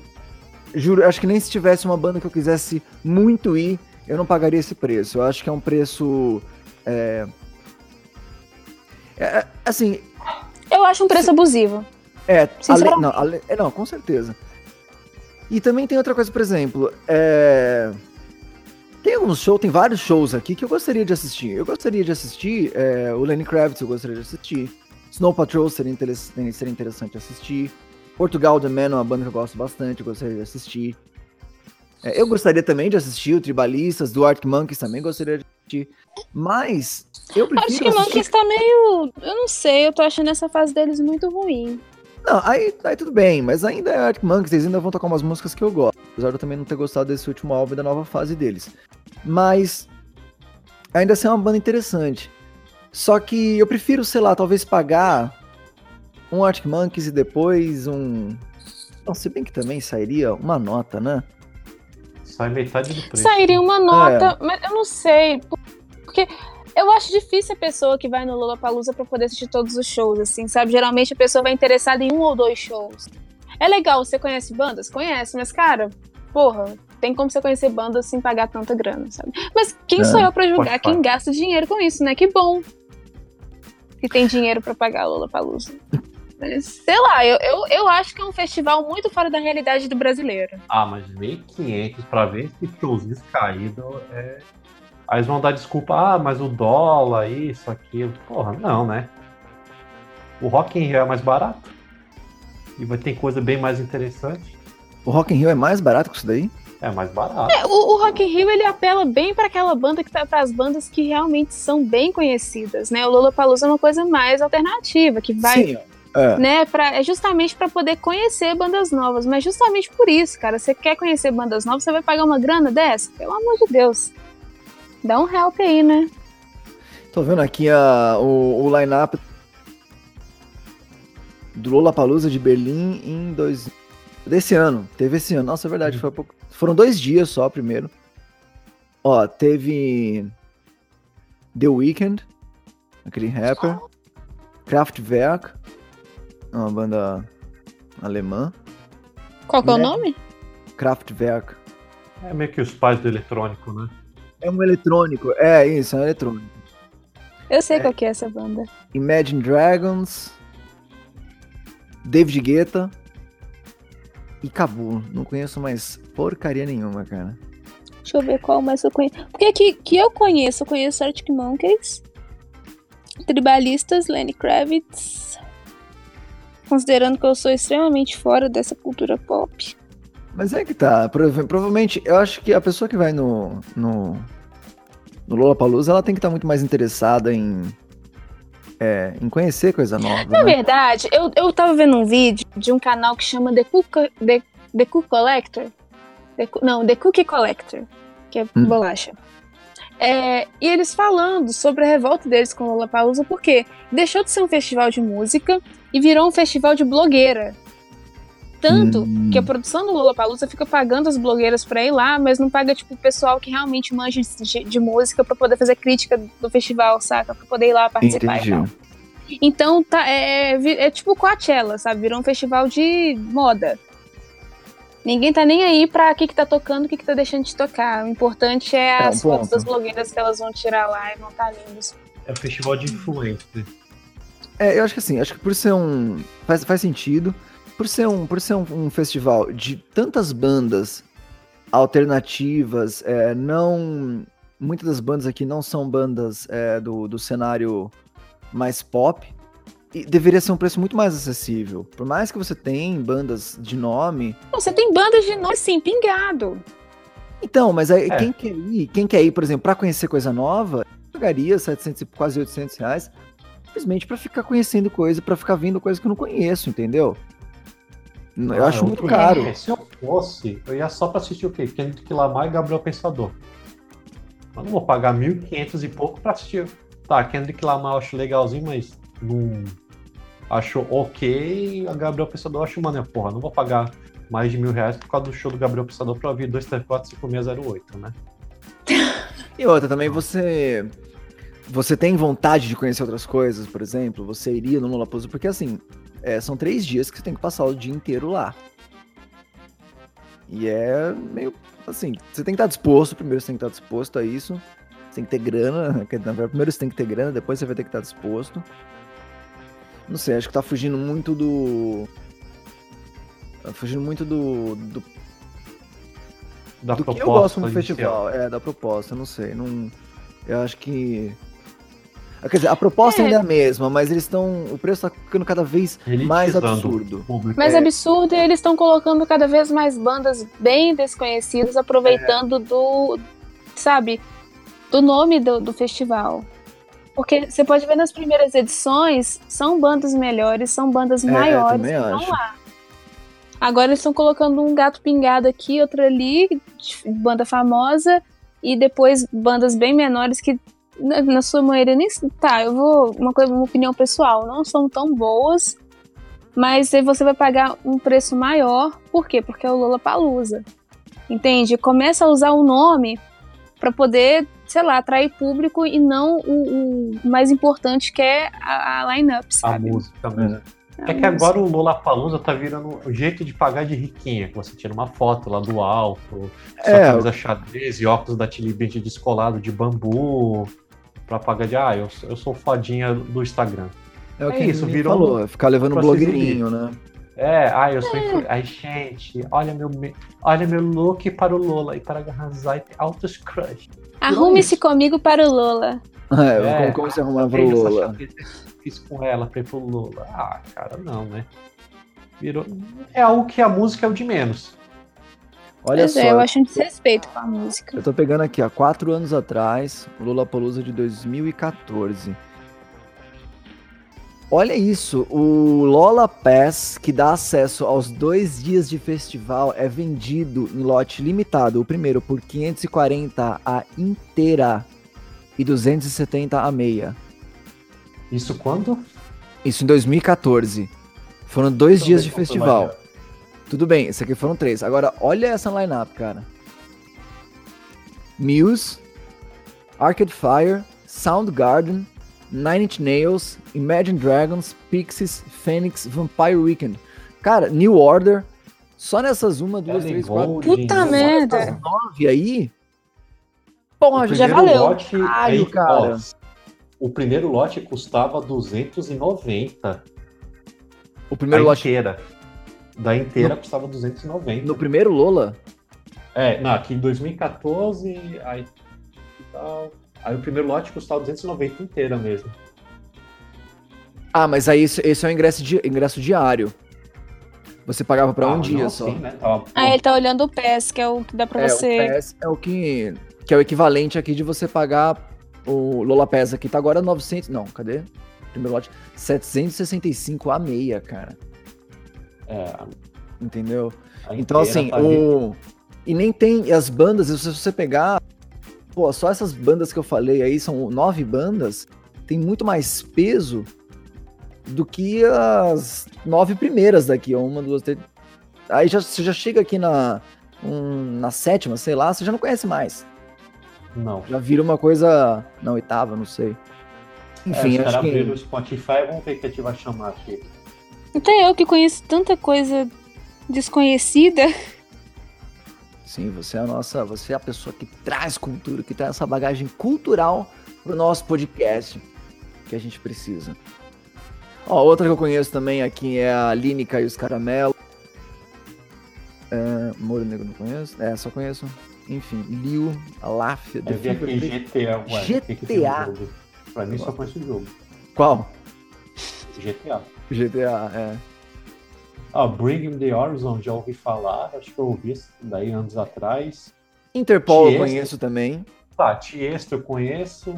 Juro, acho que nem se tivesse uma banda que eu quisesse muito ir, eu não pagaria esse preço. Eu acho que é um preço. É, é, assim, Eu acho um preço abusivo. é. Ale, não, ale- é, não, com certeza. E também tem outra coisa, por exemplo, é... tem alguns shows, tem vários shows aqui que eu gostaria de assistir. Eu gostaria de assistir é, o Lenny Kravitz, eu gostaria de assistir. Snow Patrol seria, seria interessante assistir. Portugal The Man é uma banda que eu gosto bastante, eu gostaria de assistir. É, eu gostaria também de assistir o Tribalistas, do Arctic Monkeys também gostaria de assistir. Mas eu prefiro Arctic assistir... Monkeys tá meio... Eu não sei, eu tô achando essa fase deles muito ruim. Não, aí, aí tudo bem, mas ainda é Arctic Monkeys, eles ainda vão tocar umas músicas que eu gosto. Apesar de eu também não ter gostado desse último álbum e da nova fase deles. Mas ainda assim é uma banda interessante. Só que eu prefiro, sei lá, talvez pagar um Arctic Monkeys e depois um. Não, se bem que também sairia uma nota, né? Sai metade do preço. Sairia uma nota, é. mas eu não sei. Porque eu acho difícil a pessoa que vai no Lollapalooza pra poder assistir todos os shows, assim, sabe? Geralmente a pessoa vai interessada em um ou dois shows. É legal, você conhece bandas? Conhece, mas, cara, porra, tem como você conhecer bandas sem pagar tanta grana, sabe? Mas quem é, sou eu pra julgar quem gasta dinheiro com isso, né? Que bom que tem dinheiro para pagar a Lollapalooza. Mas, sei lá, eu, eu, eu acho que é um festival muito fora da realidade do brasileiro. Ah, mas 1.500 pra ver esse showzinho caído é. Aí eles vão dar desculpa, ah, mas o dólar, isso, aquilo. Porra, não, né? O Rock in Rio é mais barato. E vai ter coisa bem mais interessante. O Rock in Rio é mais barato que isso daí? É mais barato. É, o, o Rock in Rio ele apela bem para aquela banda que tá para as bandas que realmente são bem conhecidas, né? O Lollapalooza é uma coisa mais alternativa, que vai Sim. É. Né, pra, é justamente para poder conhecer bandas novas. Mas justamente por isso, cara, você quer conhecer bandas novas, você vai pagar uma grana dessa? Pelo amor de Deus. Dá um help aí, né? Tô vendo aqui a, o, o line-up do Lollapalooza de Berlim em dois, desse ano. Teve esse ano. Nossa, é verdade, foi pouco. Foram dois dias só primeiro. Ó, teve The Weeknd, aquele rapper. Kraftwerk, uma banda alemã. Qual que é o nome? Kraftwerk. É meio que os pais do eletrônico, né? É um eletrônico, é isso, é um eletrônico. Eu sei é. qual que é essa banda. Imagine Dragons, David Guetta e acabou. Não conheço mais porcaria nenhuma, cara. Deixa eu ver qual mais eu conheço. Porque que, que eu conheço, eu conheço Arctic Monkeys, Tribalistas, Lenny Kravitz, considerando que eu sou extremamente fora dessa cultura pop. Mas é que tá, provavelmente, eu acho que a pessoa que vai no, no, no Lollapalooza, ela tem que estar tá muito mais interessada em, é, em conhecer coisa nova. Na né? verdade, eu, eu tava vendo um vídeo de um canal que chama The Cook, The, The Cook Collector. The, não, The Cookie Collector, que é hum. bolacha. É, e eles falando sobre a revolta deles com o Lollapalooza, porque deixou de ser um festival de música e virou um festival de blogueira. Tanto hum. que a produção do Lollapalooza fica pagando as blogueiras pra ir lá, mas não paga, tipo, o pessoal que realmente manja de, de música para poder fazer crítica do festival, saca? Pra poder ir lá participar Entendi. e tal. Então, tá, é, é, é tipo Coachella, sabe? Virou um festival de moda. Ninguém tá nem aí pra o que, que tá tocando, o que, que tá deixando de tocar. O importante é, é as um fotos das blogueiras que elas vão tirar lá e vão estar tá lindas. É um festival de influência. É, eu acho que assim, acho que por ser um. Faz, faz sentido. Por ser, um, por ser um, um festival de tantas bandas alternativas, é, não. Muitas das bandas aqui não são bandas é, do, do cenário mais pop. E deveria ser um preço muito mais acessível. Por mais que você tenha bandas de nome. Você tem bandas de nome, sim, pingado. Então, mas aí, é. quem quer ir, quem quer ir, por exemplo, para conhecer coisa nova, pagaria 700, quase 800 reais, simplesmente para ficar conhecendo coisa, para ficar vendo coisa que eu não conheço, entendeu? Eu ah, acho muito caro. Se eu fosse, eu ia só pra assistir o quê? Kendrick Lamar e Gabriel Pensador. Eu não vou pagar 1.500 e pouco pra assistir. Tá, Kendrick Lamar eu acho legalzinho, mas não acho ok. A Gabriel Pensador eu acho, mano, porra, não vou pagar mais de mil reais por causa do show do Gabriel Pensador pra ouvir 2345608, né? E outra, também você. Você tem vontade de conhecer outras coisas, por exemplo? Você iria no Lollapalooza? Porque assim, é, são três dias que você tem que passar o dia inteiro lá. E é meio assim, você tem que estar disposto, primeiro você tem que estar disposto a isso. Você tem que ter grana. Primeiro você tem que ter grana, depois você vai ter que estar disposto. Não sei, acho que tá fugindo muito do. Tá fugindo muito do, do, da do que proposta eu gosto no festival. É, da proposta, não sei. Não, eu acho que. Quer dizer, a proposta É. ainda é a mesma, mas eles estão. O preço tá ficando cada vez mais Elitizando absurdo. o público. Mas É. absurdo, eles estão colocando cada vez mais bandas bem desconhecidas, aproveitando do, sabe, do nome do, do festival. Porque você pode ver nas primeiras edições, são bandas melhores, são bandas É, maiores que estão lá. Agora eles estão colocando um gato pingado aqui, outro ali, banda famosa, e depois bandas bem menores que, na, na sua maioria, nem. Tá, eu vou. Uma, coisa, uma opinião pessoal, não são tão boas, mas aí você vai pagar um preço maior. Por quê? Porque é o Lola Palusa. Entende? Começa a usar o nome para poder, sei lá, atrair público e não o, o mais importante que é a, a line-up, A sabe? música mesmo. A É que agora o Lollapalooza tá virando o jeito de pagar de riquinha, que você tira uma foto lá do alto, sua É. camisa xadrez e óculos da Tilly Beach descolado de bambu, pra pagar de, ah, eu, sou- eu sou fodinha do Instagram. É o É que isso, ele virou falou, é ficar levando pra se blogueirinho, né? É, ah, eu sou influ... Ai, gente, olha meu, me- olha meu look para o Lola e para arrasar e ter altos crush. Arrume-se comigo para o Lola. É, É, como, como você arrumar Tem essa Lola? fiz com ela ir pro Lola. Ah, cara, não, né? Virou... É algo que a música é o de menos. Olha Pois só, é, eu acho um desrespeito com a música. eu tô pegando aqui, há quatro anos atrás, o Lollapalooza de 2014. Olha isso, o Lola Pass, que dá acesso aos dois dias de festival, é vendido em lote limitado. O primeiro por 540 a inteira e 270 a meia. Isso quando? Isso em 2014. Foram dois dias de festival. Tudo bem, esse aqui foram três. Agora, olha essa lineup, cara. Muse, Arcade Fire, Soundgarden, Nine Inch Nails, Imagine Dragons, Pixies, Phoenix, Vampire Weekend. Cara, New Order. Só nessas uma, duas, Ellen três, quatro, Puta merda. Nove aí. Porra, O já valeu. lote, Caralho, aí, cara. ó, o primeiro lote custava 290. O primeiro da lote inteira. Da inteira custava 290. no primeiro Lola. É, não, aqui em 2014, aí, tal, aí o primeiro lote custava 290 inteira mesmo. Ah, mas aí esse, esse é o ingresso, di- ingresso diário. Você pagava pra Ah, um dia só. né? Tava- Ah, ele tá olhando o PES, que é o que dá pra É, você. o PES é o que que é o equivalente aqui de você pagar o Lola PES aqui tá agora 900, não, cadê? Primeiro lote 765 a meia, cara. É, Entendeu? Então assim, tá o e nem tem e as bandas, se você pegar, pô, só essas bandas que eu falei aí são nove bandas, tem muito mais peso do que as nove primeiras daqui, ó, uma, duas, três. Aí já, você já chega aqui na um, na sétima, sei lá, você já não conhece mais. Não. Já vira uma coisa na oitava, não sei. Enfim, é, os caras que. abriram o Spotify, vamos ver o que a gente vai chamar aqui. Até eu que conheço tanta coisa desconhecida. Sim, você é a nossa. Você é a pessoa que traz cultura, que traz essa bagagem cultural pro nosso podcast que a gente precisa. Ó, outra que eu conheço também aqui é a Línica e os Caramelo. É, Moro Negro não conheço? É, só conheço. Enfim, Liu, Aláfia, Eu vi aqui GTA, ué. que que GTA. Pra mim só conheço o jogo. Qual? GTA. GTA, é. Ah, Bring Me The Horizon, já ouvi falar, acho que eu ouvi isso daí anos atrás. Interpol eu conheço também. Tá, Tiesto eu conheço.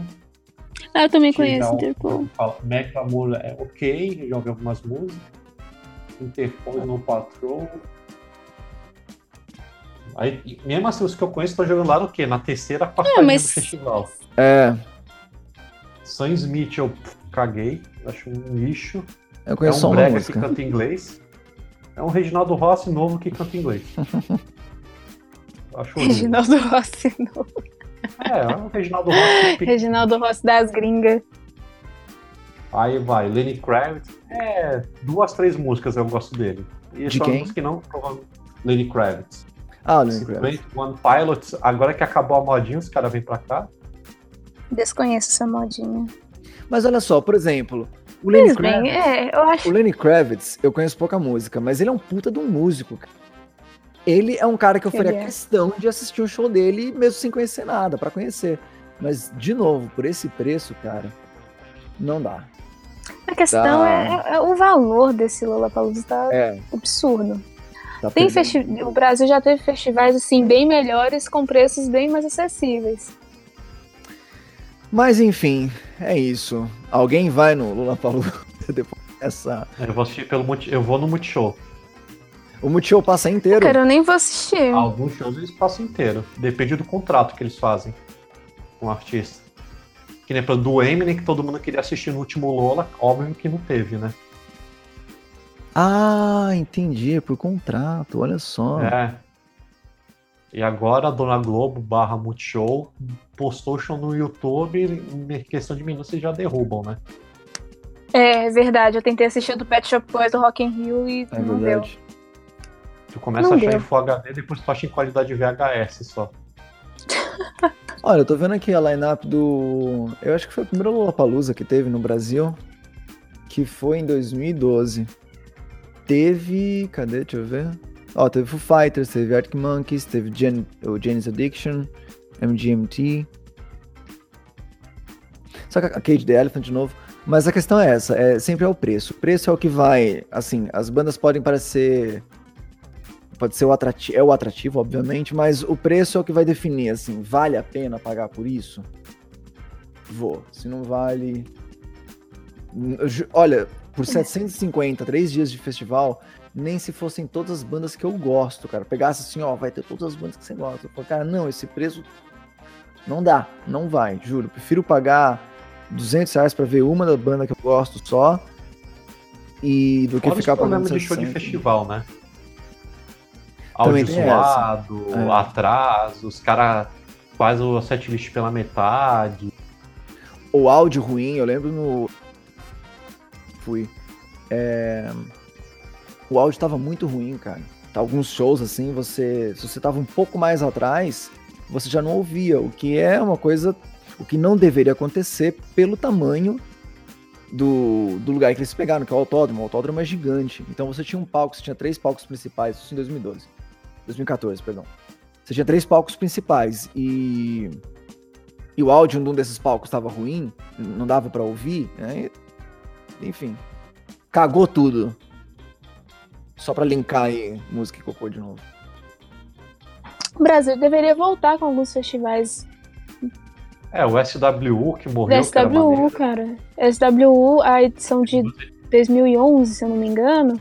Ah, eu também conheço já Interpol. Macklemore é ok, já ouvi algumas músicas. Interpol no Patrol. Aí, mesmo assim, os que eu conheço estão jogando lá no quê? Na terceira, quarta Ah, mas- do festival. É, Sam Smith eu caguei, acho um lixo. Eu É conheço só um uma brega que música. canta inglês. É um Reginaldo Rossi novo que canta inglês. acho. Reginaldo Rossi. não. É, é um Reginaldo Rossi. que- Reginaldo Rossi das gringas. Aí vai, Lenny Kravitz. É, duas, três músicas eu gosto dele. E De só quem? música que não, provavelmente. Lenny Kravitz. Ah, Lenny Kravitz. 21 Pilots, agora que acabou a modinha, os caras vêm pra cá. Desconheço essa modinha. Mas olha só, por exemplo, o Lenny Mas bem, Kravitz. é, eu acho. O Lenny Kravitz, eu conheço pouca música, mas ele é um puta de um músico. cara. Ele é um cara que eu faria é. questão de assistir um show dele, mesmo sem conhecer nada, pra conhecer. Mas, de novo, por esse preço, cara, não dá. A questão Tá. é, é o valor desse Lollapalooza tá É, absurdo. tá Tem festi- o Brasil já teve festivais assim bem melhores com preços bem mais acessíveis. Mas, enfim, é isso. Alguém vai no Lollapalooza depois dessa... Eu vou assistir pelo Multi- Eu vou no Multishow. O Multishow passa inteiro? Cara, eu nem vou assistir. Alguns shows eles passam inteiro. Depende do contrato que eles fazem com o artista. Que nem pra do Eminem, que todo mundo queria assistir no último Lola, óbvio que não teve, né? Ah, entendi, é por contrato, olha só. É. E agora a Dona Globo barra Multishow postou o show no YouTube e em questão de minutos eles já derrubam, né? É, é verdade, eu tentei assistir o do Pet Shop Boys do Rock in Rio e É não deu. verdade. Tu começa Não a achar deu. em Full HD, depois tu acha em qualidade VHS só. Olha, eu tô vendo aqui a line-up do. Eu acho que foi o primeiro Lollapalooza que teve no Brasil, que foi em 2012. Teve. Cadê? Deixa eu ver. Ó, teve Foo Fighters, teve Arctic Monkeys, teve Gen... o Janis Addiction, MGMT. Só que a Cage the Elephant de novo. Mas a questão é essa, é, sempre é o preço. O preço é o que vai. Assim, as bandas podem parecer. Pode ser o atrativo, é o atrativo, obviamente, mas o preço é o que vai definir, assim, vale a pena pagar por isso? Vou. Se não vale. Olha, por 750, três dias de festival, nem se fossem todas as bandas que eu gosto, cara. Pegasse assim, ó, vai ter todas as bandas que você gosta. Eu falo, cara, não, esse preço não dá, não vai, juro. Prefiro pagar 200 reais pra ver uma da banda que eu gosto só e do que Fora ficar pagando de show de 700. festival, né? Áudio zoado, É. atraso, os caras fazem o setlist pela metade. o áudio ruim, eu lembro no. Fui. é, O áudio tava muito ruim, cara. Tá, Alguns shows, assim, você. Se você tava um pouco mais atrás, você já não ouvia, o que é uma coisa. O que não deveria acontecer pelo tamanho do, do lugar que eles pegaram, que é o autódromo. O autódromo é gigante. Então você tinha um palco, você tinha três palcos principais, isso em 2012. 2014, perdão. Você tinha três palcos principais e e o áudio de um desses palcos estava ruim, não dava pra ouvir, né? enfim, cagou tudo. Só pra linkar aí música e cocô de novo. O Brasil deveria voltar com alguns festivais É, o SWU que morreu. era SWU, cara. SWU, a edição de 2011, se eu não me engano,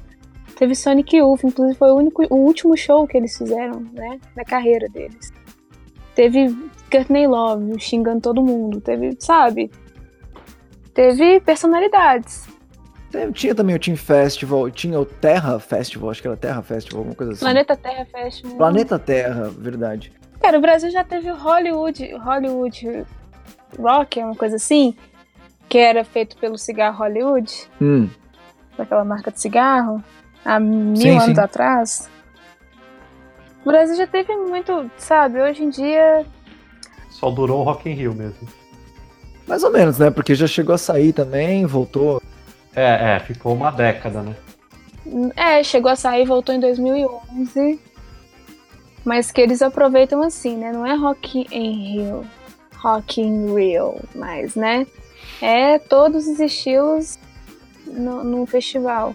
teve Sonic Youth, inclusive foi o, único, o último show que eles fizeram, né, na carreira deles. Teve Courtney Love xingando todo mundo, teve, sabe? Teve personalidades. Tinha também o Team Festival, tinha o Terra Festival, acho que era Terra Festival, alguma coisa assim. Planeta Terra Festival. Planeta Terra, verdade. Cara, o Brasil já teve o Hollywood, Hollywood Rock, uma coisa assim, que era feito pelo cigarro Hollywood, Hum, daquela marca de cigarro, há mil Sim, anos sim. atrás. O Brasil já teve muito, sabe? Hoje em dia, Só durou o Rock in Rio mesmo. mais ou menos, né? Porque já chegou a sair também, voltou. É, é, ficou uma década, né? é, chegou a sair, voltou em 2011. Mas que eles aproveitam assim, né? Não é Rock in Rio, Rock in Rio, mas, né? É todos os estilos no, no festival.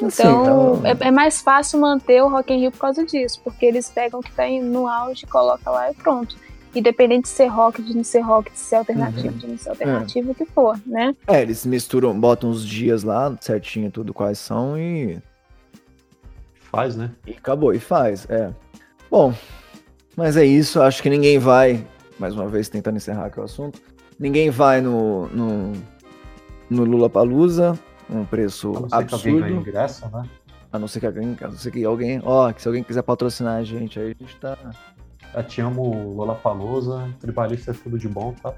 Então, não- é, é mais fácil manter o Rock in Rio por causa disso, porque eles pegam o que tá aí no auge, coloca lá e pronto. Independente de ser rock, de não ser rock, de ser alternativo, Uhum. de não ser alternativo, o que for, né? É, eles misturam, botam os dias lá, certinho tudo quais são e Faz, né? E acabou, e faz, é. Bom, mas é isso, acho que ninguém vai, mais uma vez tentando encerrar aqui o assunto, ninguém vai no, no, no Lula Palusa, um preço A não ser que absurdo, ingresso, né? a não ser que alguém, a não ser que alguém, ó, que se alguém quiser patrocinar a gente, aí a gente tá... Eu te amo, Lollapalooza, tribalista é tudo de bom, tá?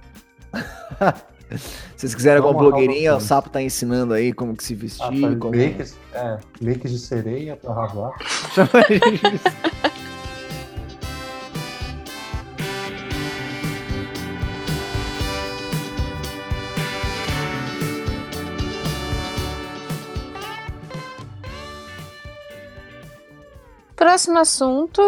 Se vocês quiserem alguma blogueirinha, o. Sapo tá ensinando aí como que se vestir, Ah, faz como... makes, é, makes de sereia pra gente. Próximo assunto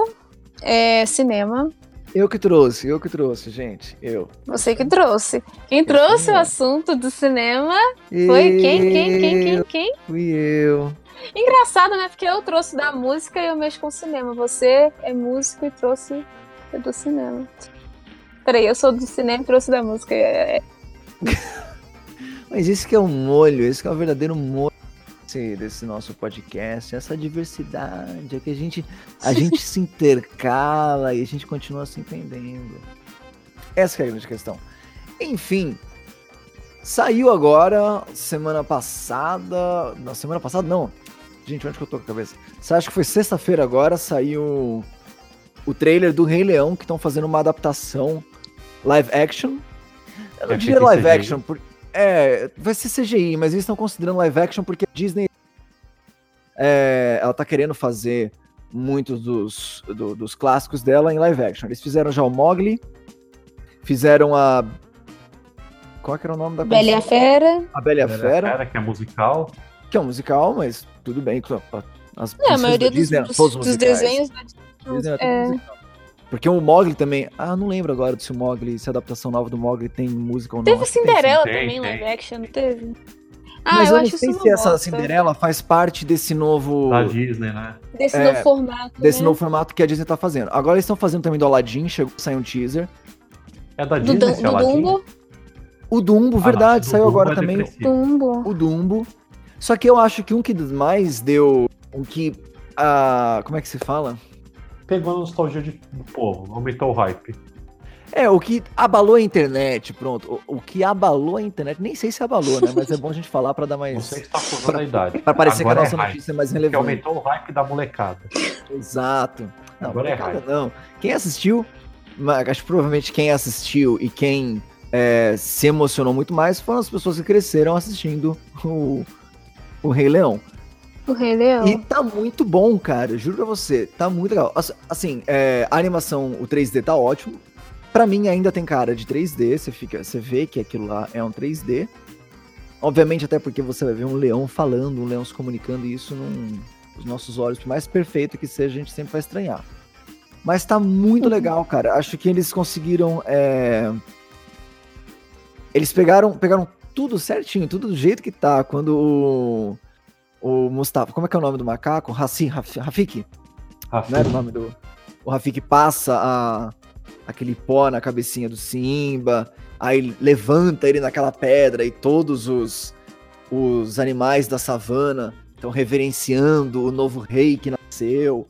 é cinema. Eu que trouxe, eu que trouxe, gente. Eu. Você que trouxe. Quem trouxe o assunto do cinema foi quem, quem, quem, quem, quem? Fui eu. Engraçado, né? Porque eu trouxe da música e eu mexo com cinema. Você é músico e trouxe do cinema. Peraí, eu sou do cinema e trouxe da música. É... é. Mas esse que é o molho, esse que é o verdadeiro molho desse, desse nosso podcast, essa diversidade, é que a gente, a gente se intercala e a gente continua se entendendo. Essa é a grande questão. Enfim, saiu agora, semana passada. Na semana passada, não. Gente, onde que eu tô com a cabeça? Você acha que foi sexta-feira agora? Saiu o trailer do Rei Leão, que estão fazendo uma adaptação live action. Eu não diria live action, porque é, vai ser CGI, mas eles estão considerando live action porque a Disney é, ela tá querendo fazer muitos dos, do, dos clássicos dela em live action. Eles fizeram já o Mogli, fizeram a. Qual que era o nome da Bela Fera. A Bela Fera. Fera, que é musical. Que é um musical, mas tudo bem. As é, a maioria dos, Disney, dos, dos desenhos da Disney. É, é. Porque o Mogli também. Ah, não lembro agora se o Mogli, se a adaptação nova do Mogli tem música ou não. Teve Cinderela tem, também, tem. live action, não teve? Ah, Mas eu, eu não sei se essa Cinderela faz parte desse novo. Da Disney, né? Desse é, novo formato. Desse né? novo formato que a Disney tá fazendo. Agora eles estão fazendo também do Aladdin, chegou a sair um teaser. É da Disney, do, esse do Aladdin? Dumbo? O Dumbo, ah, verdade, saiu Dumbo agora é também. Dumbo. O Dumbo. Só que eu acho que um que mais deu. Um que. Uh, como é que se fala? Pegou a nostalgia de, do povo, aumentou o hype. É, o que abalou a internet, pronto. O, o, que abalou a internet, nem sei se abalou, né? Mas é bom a gente falar para dar mais. Você está acusando a idade. Para parecer Agora que a nossa é notícia é mais relevante. Que aumentou o hype da molecada. Exato. Não, Agora é molecada é não. Quem assistiu, acho que provavelmente quem assistiu e quem é, se emocionou muito mais foram as pessoas que cresceram assistindo o, o Rei Leão. O Rei Leão. E tá muito bom, cara. Juro pra você. Tá muito legal. Assim, é, a animação, o 3D tá ótimo. Pra mim ainda tem cara de 3D. Você, fica, você vê que aquilo lá é um 3D. Obviamente, até porque você vai ver um leão falando, um leão se comunicando, e isso num, os nossos olhos, por mais perfeito que seja, a gente sempre vai estranhar. Mas tá muito uhum. legal, cara. Acho que eles conseguiram. É... Eles pegaram, pegaram tudo certinho, tudo do jeito que tá. Quando o o Mustafa, como é que é o nome do macaco? Hassi, Rafik? Rafik. Não era o nome do. O Rafik passa a, aquele pó na cabecinha do Simba, aí levanta ele naquela pedra e todos os, os animais da savana estão reverenciando o novo rei que nasceu.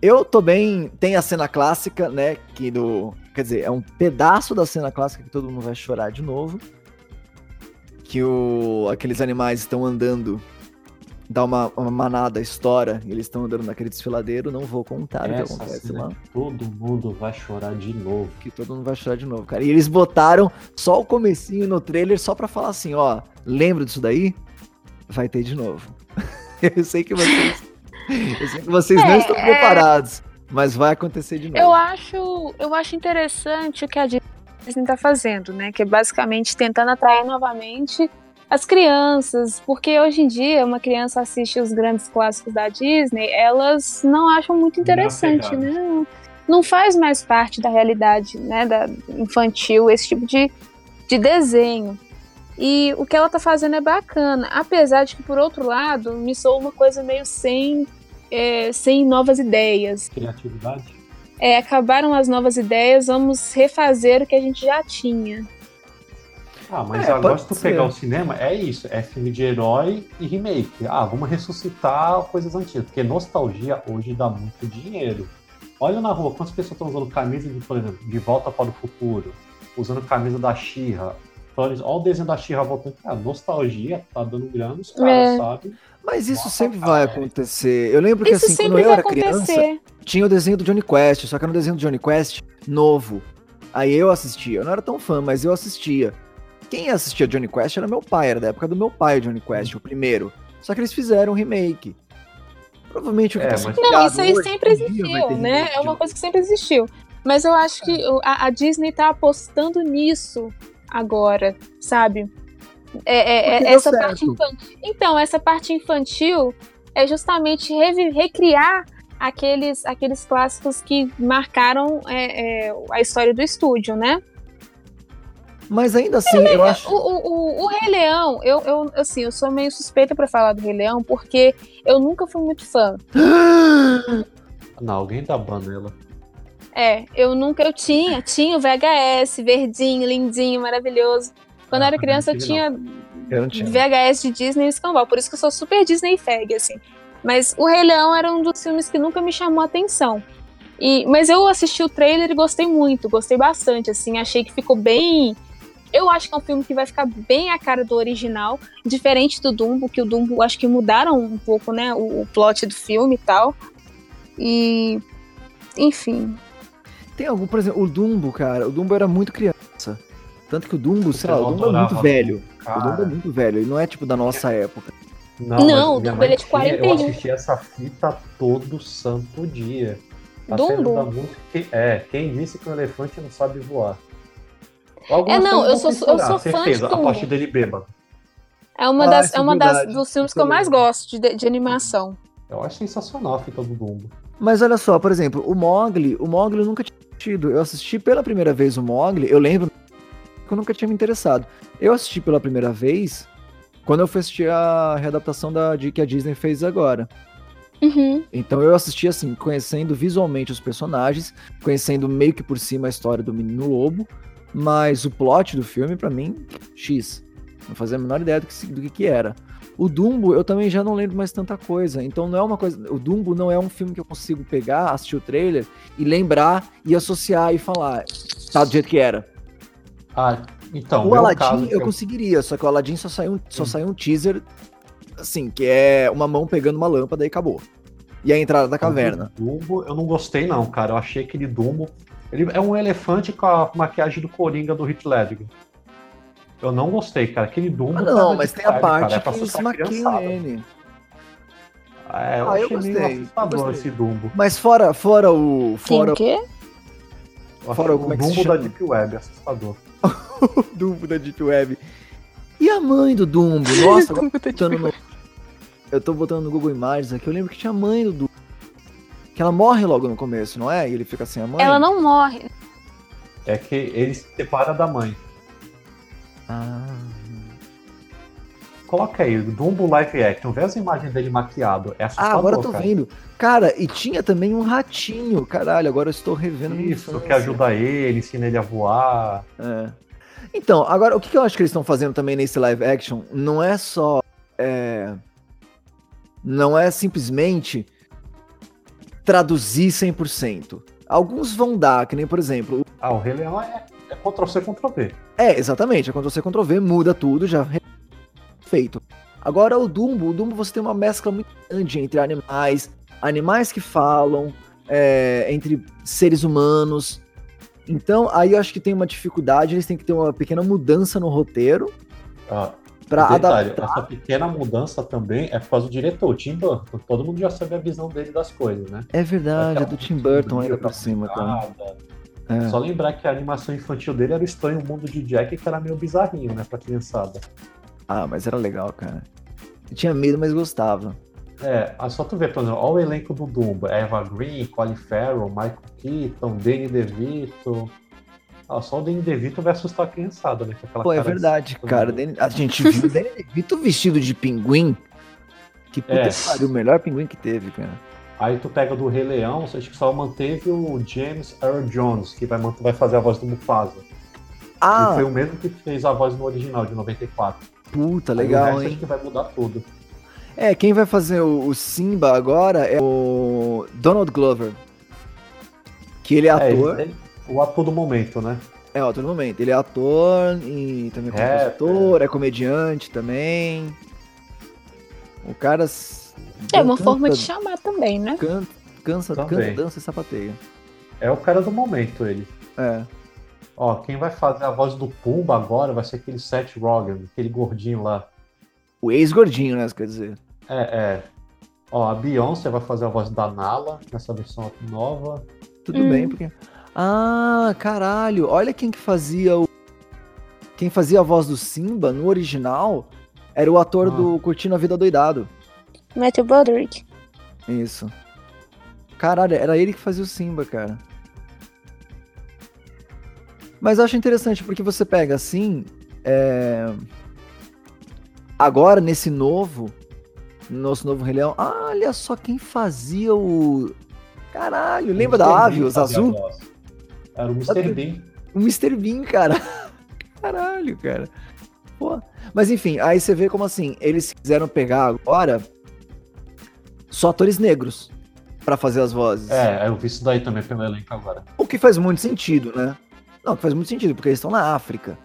Eu tô bem. Tem a cena clássica, né? Que do. Quer dizer, é um pedaço da cena clássica que todo mundo vai chorar de novo. Que o, aqueles animais estão andando dá uma, uma manada, estoura, e eles estão andando naquele desfiladeiro, não vou contar Essa o que acontece lá. Todo mundo vai chorar de novo. Que todo mundo vai chorar de novo, cara. E eles botaram só o comecinho no trailer só pra falar assim, ó, lembra disso daí? Vai ter de novo. eu sei que vocês. eu sei que vocês é, não estão é... preparados. Mas vai acontecer de novo. Eu acho, eu acho interessante o que a Disney está fazendo, né? Que é basicamente tentando atrair novamente as crianças, porque hoje em dia uma criança assiste os grandes clássicos da Disney, elas não acham muito interessante, não né? Não faz mais parte da realidade, né, da infantil esse tipo de, de desenho. E o que ela tá fazendo é bacana, apesar de que por outro lado me soa uma coisa meio sem é, sem novas ideias. Criatividade. É, acabaram as novas ideias, vamos refazer o que a gente já tinha. Ah, mas é, agora se tu pegar o cinema, é isso, é filme de herói e remake. Ah, vamos ressuscitar coisas antigas, porque nostalgia hoje dá muito dinheiro. Olha na rua, quantas pessoas estão usando camisa de, por exemplo, De Volta para o Futuro, usando camisa da Xirra. Olha o desenho da Xirra voltando. Ah, nostalgia, tá dando grana os caras, é. sabe? Mas isso Nossa, sempre cara, vai acontecer. Eu lembro que assim, quando eu era acontecer. criança, tinha o desenho do Johnny Quest, só que era um desenho do Johnny Quest novo. Aí eu assistia. Eu não era tão fã, mas eu assistia. Quem assistia Johnny Quest era meu pai, era da época do meu pai, Johnny Quest, o primeiro. Só que eles fizeram um remake. Provavelmente o que é, tá mas... Não, isso aí sempre existiu, né? É uma coisa que sempre existiu. Mas eu acho que a, a Disney tá apostando nisso agora, sabe? É, é, é essa parte infantil. Então, essa parte infantil é justamente recriar aqueles, aqueles clássicos que marcaram é, é, a história do estúdio, né? Mas ainda assim, eu acho. O, o, o, Rei Leão, eu, eu, assim, eu sou meio suspeita para falar do Rei Leão, porque eu nunca fui muito fã. Não, alguém dá banela. É, eu nunca, eu tinha, tinha o VHS, verdinho, lindinho, maravilhoso. Quando ah, eu era criança, eu tinha, eu tinha VHS de Disney e Escambau, por isso que eu sou super Disney fag, assim. Mas o Rei Leão era um dos filmes que nunca me chamou a atenção. E, mas eu assisti o trailer e gostei muito, gostei bastante, assim, achei que ficou bem eu acho que é um filme que vai ficar bem a cara do original, diferente do Dumbo, que o Dumbo acho que mudaram um pouco, né, o, o plot do filme e tal. E enfim. Tem algum, por exemplo, o Dumbo, cara, o Dumbo era muito criança. Tanto que o Dumbo, sei lá, o Dumbo é muito velho. Cara. O Dumbo é muito velho, ele não é tipo da nossa época. Não, não o Dumbo ele é de 41. Eu assisti essa fita todo santo dia. Tá Dumbo? É, quem disse que o elefante não sabe voar? Algumas é, não, eu sou, eu sou fã de Dumbo. A parte dele bêbado. É uma, ah, das, é, é uma das, dos filmes que eu mais gosto de, de animação. Eu acho sensacional a fita do Dumbo. Mas olha só, por exemplo, o Mogli, o Mogli eu nunca tinha assistido. Eu assisti pela primeira vez o Mogli, eu lembro que eu nunca tinha me interessado. Eu assisti pela primeira vez quando eu fui assistir a readaptação da, de, que a Disney fez agora. Uhum. Então eu assisti assim, conhecendo visualmente os personagens, conhecendo meio que por cima a história do Menino Lobo, mas o plot do filme, para mim, X. Não fazia a menor ideia do que, do que, que era. O Dumbo, eu também já não lembro mais tanta coisa. Então não é uma coisa. O Dumbo não é um filme que eu consigo pegar, assistir o trailer e lembrar e associar e falar. Tá do jeito que era. Ah, então. O Aladdin eu, eu, conseguiria, só que o Aladdin só saiu, só hum. saiu um teaser, assim, que é uma mão pegando uma lâmpada e acabou. E a entrada da caverna. O Dumbo, eu não gostei, não, cara. Eu achei aquele Dumbo ele é um elefante com a maquiagem do Coringa do Heath Ledger. Eu não gostei, cara. Aquele Dumbo. Ah, não, mas tem a parte cara, é que eles maquiam ele. É, eu, ah, eu gostei, assustador esse Dumbo. Mas fora, fora o. Fora Quem, o quê? Fora o, como é que Dumbo da Deep Web, assustador. o Dumbo da Deep Web. E a mãe do Dumbo? Nossa, eu, tô no... eu tô botando no Google Imagens aqui. Eu lembro que tinha a mãe do Dumbo. Que ela morre logo no começo, não é? E ele fica sem a mãe. Ela não morre. É que ele se separa da mãe. Ah. Coloca aí, Dumbo Live Action, vê as imagens dele maquiado. É assustador, Ah, agora eu tô cara. vendo. Cara, e tinha também um ratinho. Caralho, agora eu estou revendo Isso, que ajuda ele, ensina ele a voar. É. Então, agora, o que eu acho que eles estão fazendo também nesse live action não é só. É... Não é simplesmente traduzir 100%. Alguns vão dar, que nem, por exemplo... Ah, o Rei Leão é, é Ctrl-C, Ctrl-V. É, exatamente. É Ctrl-C, Ctrl-V, muda tudo, já feito. Agora, o Dumbo, o Dumbo você tem uma mescla muito grande entre animais, animais que falam, é, entre seres humanos. Então, aí eu acho que tem uma dificuldade, eles têm que ter uma pequena mudança no roteiro. Ah, Pra Detalhe, adaptar. essa pequena mudança também é por causa do diretor, o Tim Burton. Todo mundo já sabe a visão dele das coisas, né? É verdade, é do Tim Burton ainda por cima também. É. Só lembrar que a animação infantil dele era o Estranho Mundo de Jack, que era meio bizarrinho, né, pra criançada. Ah, mas era legal, cara. Eu tinha medo, mas gostava. É, só tu ver, por exemplo, olha o elenco do Dumbo. Eva Green, Colin Farrell, Michael Keaton, Danny DeVito, ah, só o Danny DeVito vai assustar a criançada, né? Com aquela Pô, é verdade, cara. A gente viu o Danny DeVito vestido de pinguim. Que puta é. que pariu, o melhor pinguim que teve, cara. Aí tu pega do Rei Leão, acho que só manteve o James Earl Jones, que vai, vai fazer a voz do Mufasa. Ah! E foi o mesmo que fez a voz no original, de 94. Puta, legal, hein? acho que vai mudar tudo. É, quem vai fazer o, o Simba agora é o Donald Glover. Que ele é, é ator. Ele, o ator do momento, né? É, o ator do momento. Ele é ator e também é compositor, é, é comediante também. O cara. É uma canta, forma de chamar também, né? Canta, cansa, também. canta, dança e sapateia. É o cara do momento, ele. É. Ó, quem vai fazer a voz do Pumba agora vai ser aquele Seth Rogen, aquele gordinho lá. O ex-gordinho, né? Quer dizer. É, é. Ó, a Beyoncé vai fazer a voz da Nala nessa versão nova. Tudo hum. bem, porque. Ah, caralho, olha quem que fazia o. Quem fazia a voz do Simba no original era o ator ah. do Curtindo a Vida Doidado. Matthew Broderick. Isso. Caralho, era ele que fazia o Simba, cara. Mas eu acho interessante porque você pega assim. é, Agora, nesse novo. Nosso novo Rei Leão. ah, Olha só quem fazia o. Caralho, lembra da ave, os azul? Era o Mr. Bean. O Mr. Bean, cara. Caralho, cara. Pô. Mas enfim, aí você vê como assim, eles quiseram pegar agora só atores negros pra fazer as vozes. É, eu vi isso daí também pelo elenco agora. O que faz muito sentido, né? Não, que faz muito sentido, porque eles estão na África.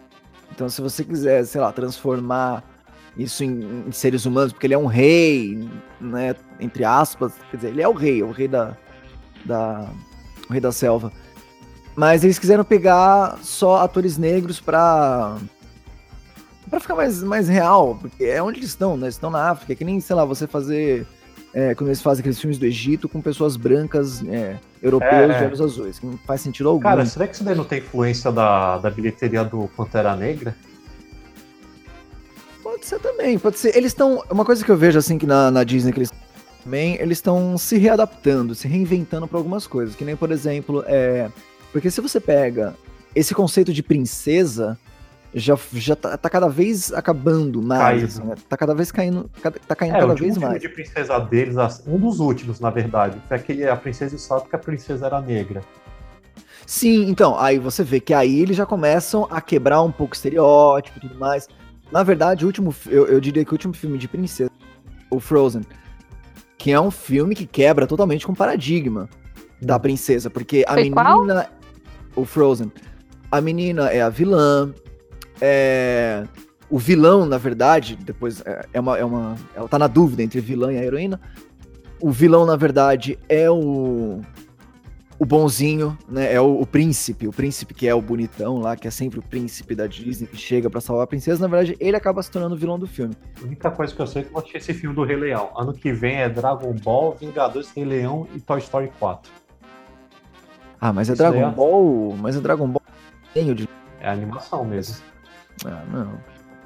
Então, se você quiser, sei lá, transformar isso em, em seres humanos, porque ele é um rei, né? Entre aspas, quer dizer, ele é o rei, o rei da. da o rei da selva. Mas eles quiseram pegar só atores negros pra. pra ficar mais, mais real, porque é onde eles estão, né? Eles estão na África, é que nem, sei lá, você fazer. é, quando eles fazem aqueles filmes do Egito com pessoas brancas, é, europeus É, de é. olhos azuis, que não faz sentido algum. Cara, será que isso daí não tem influência da, da bilheteria do Pantera Negra? Pode ser também, pode ser. Eles estão. Uma coisa que eu vejo assim que na, na Disney que eles também, eles estão se readaptando, se reinventando para algumas coisas. Que nem, por exemplo, é. Porque se você pega esse conceito de princesa, já, já tá, tá cada vez acabando mais. Assim, né? Tá cada vez caindo. cada- Tá caindo É, o cada último vez filme mais. de princesa deles, um dos últimos, na verdade, foi aquele A Princesa e o Salto, que a princesa era negra. Sim, então, aí você vê que aí eles já começam a quebrar um pouco o estereótipo e tudo mais. Na verdade, o último, eu, eu diria que o último filme de princesa, o Frozen, que é um filme que quebra totalmente com o paradigma da princesa, porque a Foi qual? O Frozen, a menina é a vilã, é, o vilão, na verdade, depois é, é uma, é uma, ela tá na dúvida entre vilã e a heroína. O vilão, na verdade, é o o bonzinho, né? É o, o príncipe, o príncipe que é o bonitão lá, que é sempre o príncipe da Disney que chega pra salvar a princesa. Na verdade, ele acaba se tornando o vilão do filme. A única coisa que eu sei é que eu tinha esse filme do Rei Leão. Ano que vem é Dragon Ball, Vingadores, Rei Leão e Toy Story 4. Ah, mas é Isso daí Dragon é- Ball, mas é Dragon Ball tenho de É animação mesmo. ah, não.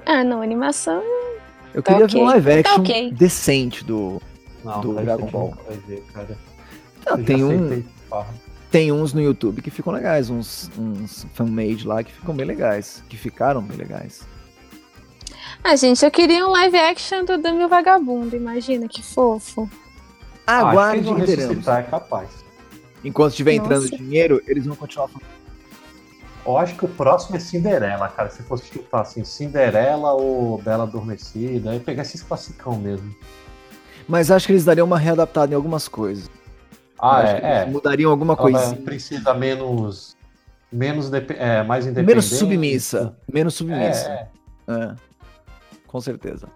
Ah, não, animação. Eu Tá queria ok. ver um live Tá action ok. decente do Não, Do Dragon Ball. Vai ver, cara. Ah, já tem um, tem uns no YouTube que ficam legais, uns uns fan-made lá que ficam bem legais, que ficaram bem legais. Ah, gente, eu queria um live action do Dami o Vagabundo, imagina que fofo. Ah, Aguarde vão que teremos. ressuscitar, é capaz. Enquanto estiver entrando Nossa. dinheiro, eles vão continuar falando. Eu acho que o próximo é Cinderela, cara. Se fosse chutar assim, Cinderela ou Bela Adormecida, aí pegar esses classicão mesmo. Mas acho que eles dariam uma readaptada em algumas coisas. Ah, acho é, que eles é. Mudariam alguma Ela vai- coisinha. precisa menos. Menos é, mais independente. Menos submissa. Menos É, submissa. é. É, com certeza.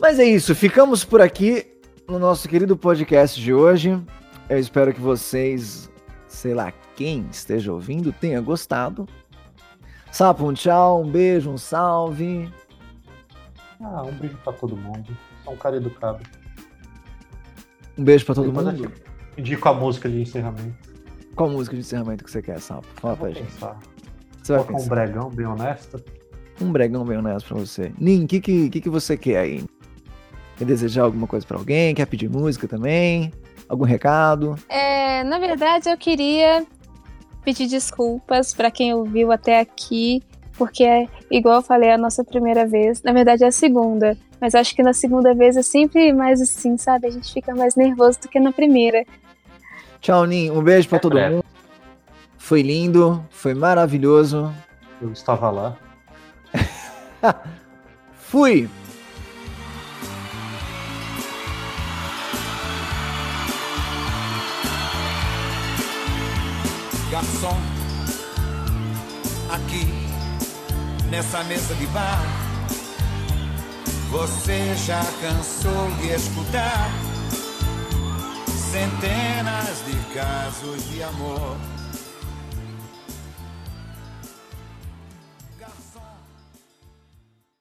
Mas é isso, ficamos por aqui no nosso querido podcast de hoje. Eu espero que vocês, sei lá, quem esteja ouvindo, tenha gostado. Sapo, um tchau, um beijo, um salve. Ah, um beijo pra todo mundo. Sou um cara educado. Um beijo pra todo Depois mundo. Indico a música de encerramento. Qual música de encerramento que você quer, Sapo? Fala pra gente. pensar. Você vai um bregão bem honesto. Um bregão bem honesto pra você. Nin, o que, que, que, que você quer aí? Quer desejar alguma coisa pra alguém? Quer pedir música também? Algum recado? É, na verdade, eu queria pedir desculpas pra quem ouviu até aqui, porque, é, igual eu falei, é a nossa primeira vez. Na verdade, é a segunda. Mas acho que na segunda vez é sempre mais assim, sabe? A gente fica mais nervoso do que na primeira. Tchau, Nin. Um beijo pra É todo breve. mundo. Foi lindo, foi maravilhoso. Eu estava lá. Fui! Garçom, aqui nessa mesa de bar, você já cansou de escutar centenas de casos de amor